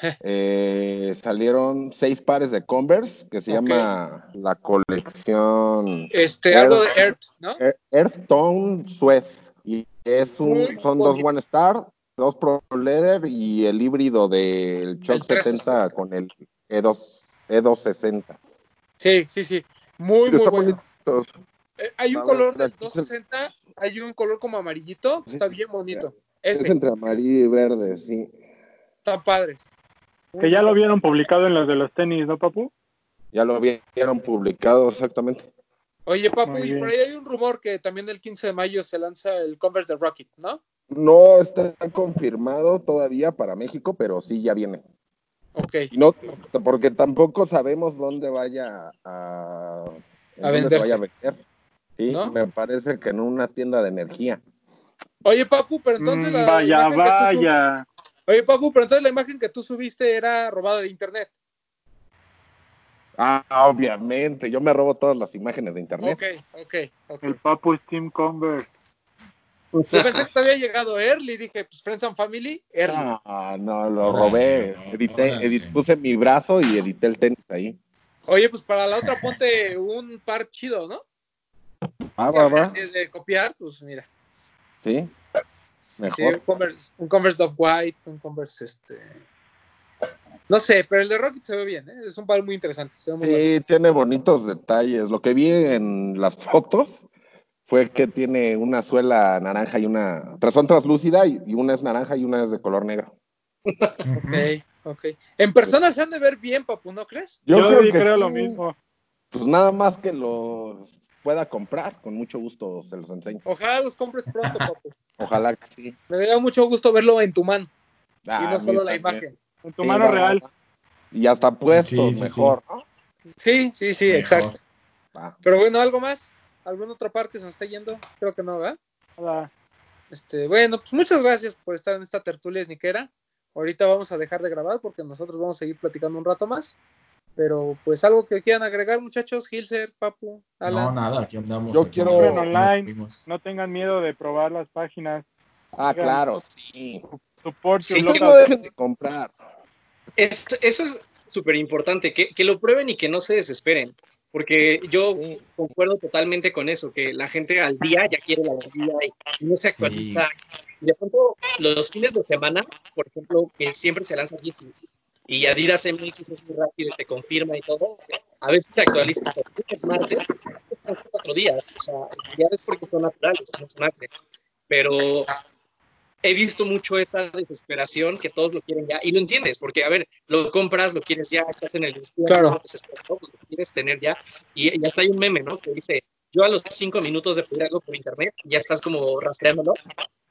Eh, salieron seis pares de Converse que se llama la colección
Este, algo de Earth, ¿no?
Ear- Earth Tone Sweat. Y es un,
Muy
son dos. One Star, dos Pro Leather y el híbrido del Choc
El 360.
70 con el E E2, E260.
Sí, sí, sí. Muy, muy bueno.
bonitos.
Eh, hay un
A
color del
aquí se-
260, hay un color como amarillito, está bien bonito.
Es entre amarillo y verde, sí.
están padres.
Que ya lo vieron publicado en los de los tenis, ¿no, papu?
Ya lo vieron publicado exactamente.
Oye, Papu, y por ahí hay un rumor que también el 15 de mayo se lanza el Converse de Rocket, ¿no?
No está confirmado todavía para México, pero sí ya viene.
Ok.
No, porque tampoco sabemos dónde vaya a,
A
dónde se
venderse.
vaya a vender. Sí,
¿No?
me parece que en una tienda de energía.
Oye, Papu, pero entonces
Mm,
la
vaya,
imagen que tú
vaya.
Oye, Papu, pero entonces la imagen que tú subiste era robada de internet.
Ah, obviamente, yo me robo todas las imágenes de internet.
Ok, ok, ok.
El papu Steam Converse.
Yo pensé que te había llegado Early, dije, pues Friends and Family, Early.
Ah, no, lo robé. Edité, puse mi brazo y edité el tenis ahí.
Oye, pues para la otra ponte un par chido, ¿no?
Ah, va, va.
Antes de copiar, pues mira.
Sí,
Sí,
mejor.
un Converse, un Converse of White, un Converse este. No sé, pero el de Rocket se ve bien, ¿eh? es un par muy interesante. Se ve muy bueno.
Sí, tiene bonitos detalles. Lo que vi en las fotos fue que tiene una suela naranja y una. Son translúcida y y una es naranja y una es de color negro.
Ok, ok. En persona se han de ver bien, papu, ¿no crees?
Yo,
creo
sí
que
creo
sí.
lo mismo.
Pues nada más que los pueda comprar, con mucho gusto se los enseño.
Ojalá los compres pronto, papu.
Ojalá que sí.
Me daría mucho gusto verlo en tu mano y
Ah,
no
a
solo la imagen.
En tu
Sí,
mano
va,
real.
va. Y hasta puestos,
Sí, sí,
mejor. ¿no?
Sí, sí, sí,
Mejor.
exacto.
Va.
Pero bueno, ¿algo más? ¿Alguna otra parte que se nos está yendo? Creo que no, ¿verdad?
Nada.
Este, bueno, pues muchas gracias por estar en esta tertulia esniquera. Ahorita vamos a dejar de grabar porque nosotros vamos a seguir platicando un rato más. Pero pues algo que quieran agregar, muchachos, Gilser, Papu,
No,
Alan.
nada, aquí andamos.
Yo
aquí
quiero-
online. No tengan miedo de probar las páginas.
Ah, claro, sí.
Support
Sí,
no dejen de comprar.
Es- eso es súper importante, que, que lo prueben y que no se desesperen. Porque yo
Sí.
concuerdo totalmente con eso, que la gente al día ya quiere la día y no se actualiza. Y de pronto, los fines de semana, por ejemplo, que siempre se lanza Yeezy y Adidas MX es muy rápido y te confirma y todo, a veces se actualiza hasta lunes, martes, son cuatro días. O sea, ya es porque son naturales, no son arte. Pero he visto mucho esa desesperación que todos lo quieren ya y lo entiendes porque a ver lo compras lo quieres ya estás en el descuento,
Claro.
desesperado, pues, lo quieres tener ya y, y hasta hay un meme no que dice yo a los cinco minutos de pedir algo por internet ya estás como rastreándolo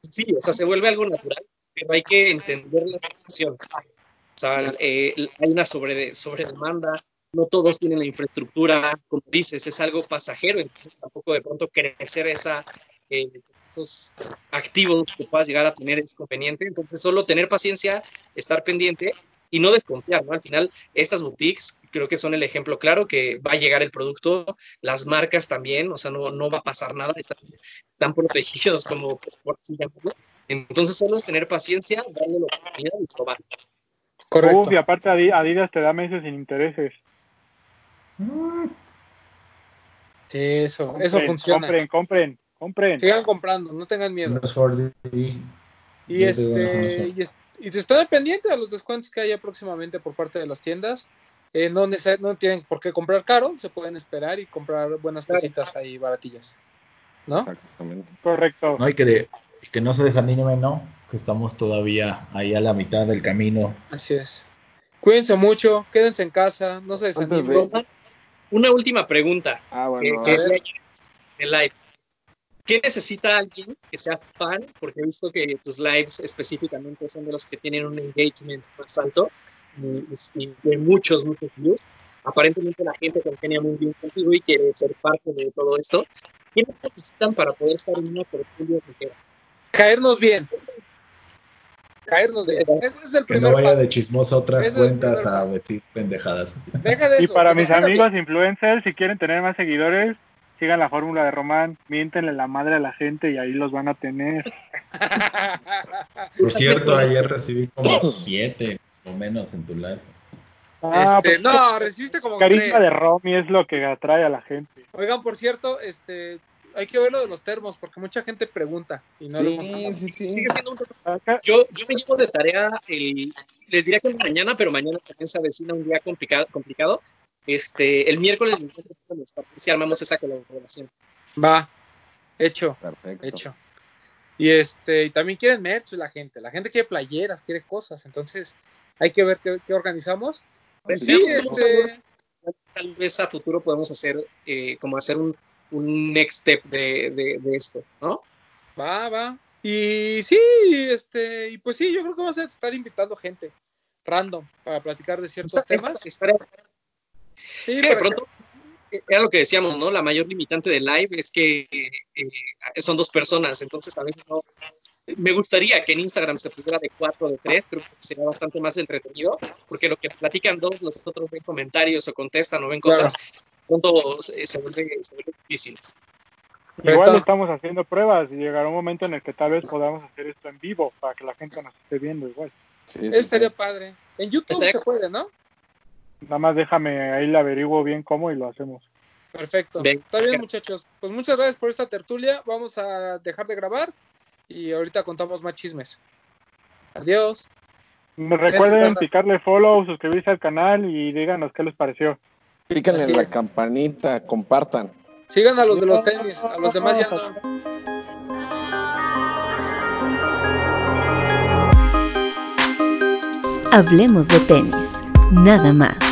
sí o sea se vuelve algo natural pero hay que entender la situación. O sea eh, hay una sobre sobredemanda no todos tienen la infraestructura como dices es algo pasajero entonces tampoco de pronto crecer esa eh, activos que puedas llegar a tener es conveniente. Entonces, solo tener paciencia, estar pendiente y no desconfiar, ¿no? Al final, estas boutiques creo que son el ejemplo claro que va a llegar el producto, las marcas también, o sea, no, no va a pasar nada, están, están protegidos como por así llamarlo. Entonces, solo es tener paciencia, darle la oportunidad y probar.
Correcto.
Uf, y aparte Adi- Adidas te da meses sin intereses.
Sí, eso,
Compren,
eso funciona.
Compren, compren, compren.
Sigan comprando, no tengan miedo.
Los 4D.
Y este, y, es- y te estén pendiente a los descuentos que haya próximamente por parte de las tiendas. Eh, no, neces- no tienen por qué comprar caro, se pueden esperar y comprar buenas
Claro.
cositas ahí baratillas. ¿No?
Exactamente.
Correcto.
No, y que, y que no se desanimen, ¿no? Que estamos todavía ahí a la mitad del camino.
Así es. Cuídense mucho, quédense en casa, no se desanimen.
de-
una última pregunta.
Ah,
que,
bueno.
que el live. ¿Qué necesita alguien que sea fan? Porque he visto que tus lives específicamente son de los que tienen un engagement más alto y, y de muchos, muchos views. Aparentemente la gente congenia muy bien contigo y quiere ser parte de todo esto. ¿Qué necesitan para poder estar en una ligera?
Caernos bien. Caernos bien. Ese es el
Que no
primer
vaya
paso.
de chismoso a otras
Ese
cuentas a decir pendejadas.
Deja de
Y
eso.
para
que
mis amigos
bien.
influencers, si quieren tener más seguidores, sigan la fórmula de Román, miéntenle la madre a la gente y ahí los van a tener.
Por cierto, ayer recibí como siete o menos en tu live.
Ah, este, pues, no, recibiste como
carisma de Romy es lo que atrae a la gente.
Oigan, por cierto, este, hay que ver lo de los termos porque mucha gente pregunta y no
sí, sí, sí. Sigue siendo un yo, yo me llevo de tarea el, les diría que mañana, pero mañana también se avecina un día complicado, complicado. Este, el miércoles si armamos esa colaboración.
Va, hecho. Perfecto. Hecho. Y este, y también quieren merch la gente, la gente quiere playeras, quiere cosas, entonces hay que ver qué, organizamos.
Pues sí, este... tal vez a futuro podemos hacer eh, como hacer un, un next step de, de, esto, ¿no?
Va, va. Y sí, este, y pues sí, yo creo que vamos a estar invitando gente random para platicar de ciertos temas.
Sí, de pronto eh, era lo que decíamos, ¿no? La mayor limitante de live es que eh, son dos personas, entonces a veces no. Me gustaría que en Instagram se pudiera de cuatro o de tres, creo que sería bastante más entretenido, porque lo que platican dos, los otros ven comentarios o contestan o ven cosas, pronto se, vuelve, se vuelve difícil.
Igual estamos haciendo pruebas y llegará un momento en el que tal vez podamos hacer esto en vivo para que la gente nos esté viendo igual.
Sí, Estaría padre. En YouTube se puede, ¿no?
Nada más déjame, ahí le averiguo bien cómo y lo hacemos.
Perfecto. Está bien, muchachos. Pues muchas gracias por esta tertulia. Vamos a dejar de grabar y ahorita contamos más chismes. Adiós.
Recuerden picarle follow, suscribirse al canal y díganos qué les pareció.
Pícanle la campanita, compartan.
Sigan a los de los tenis, a los demás ya no.
Hablemos de tenis, nada más.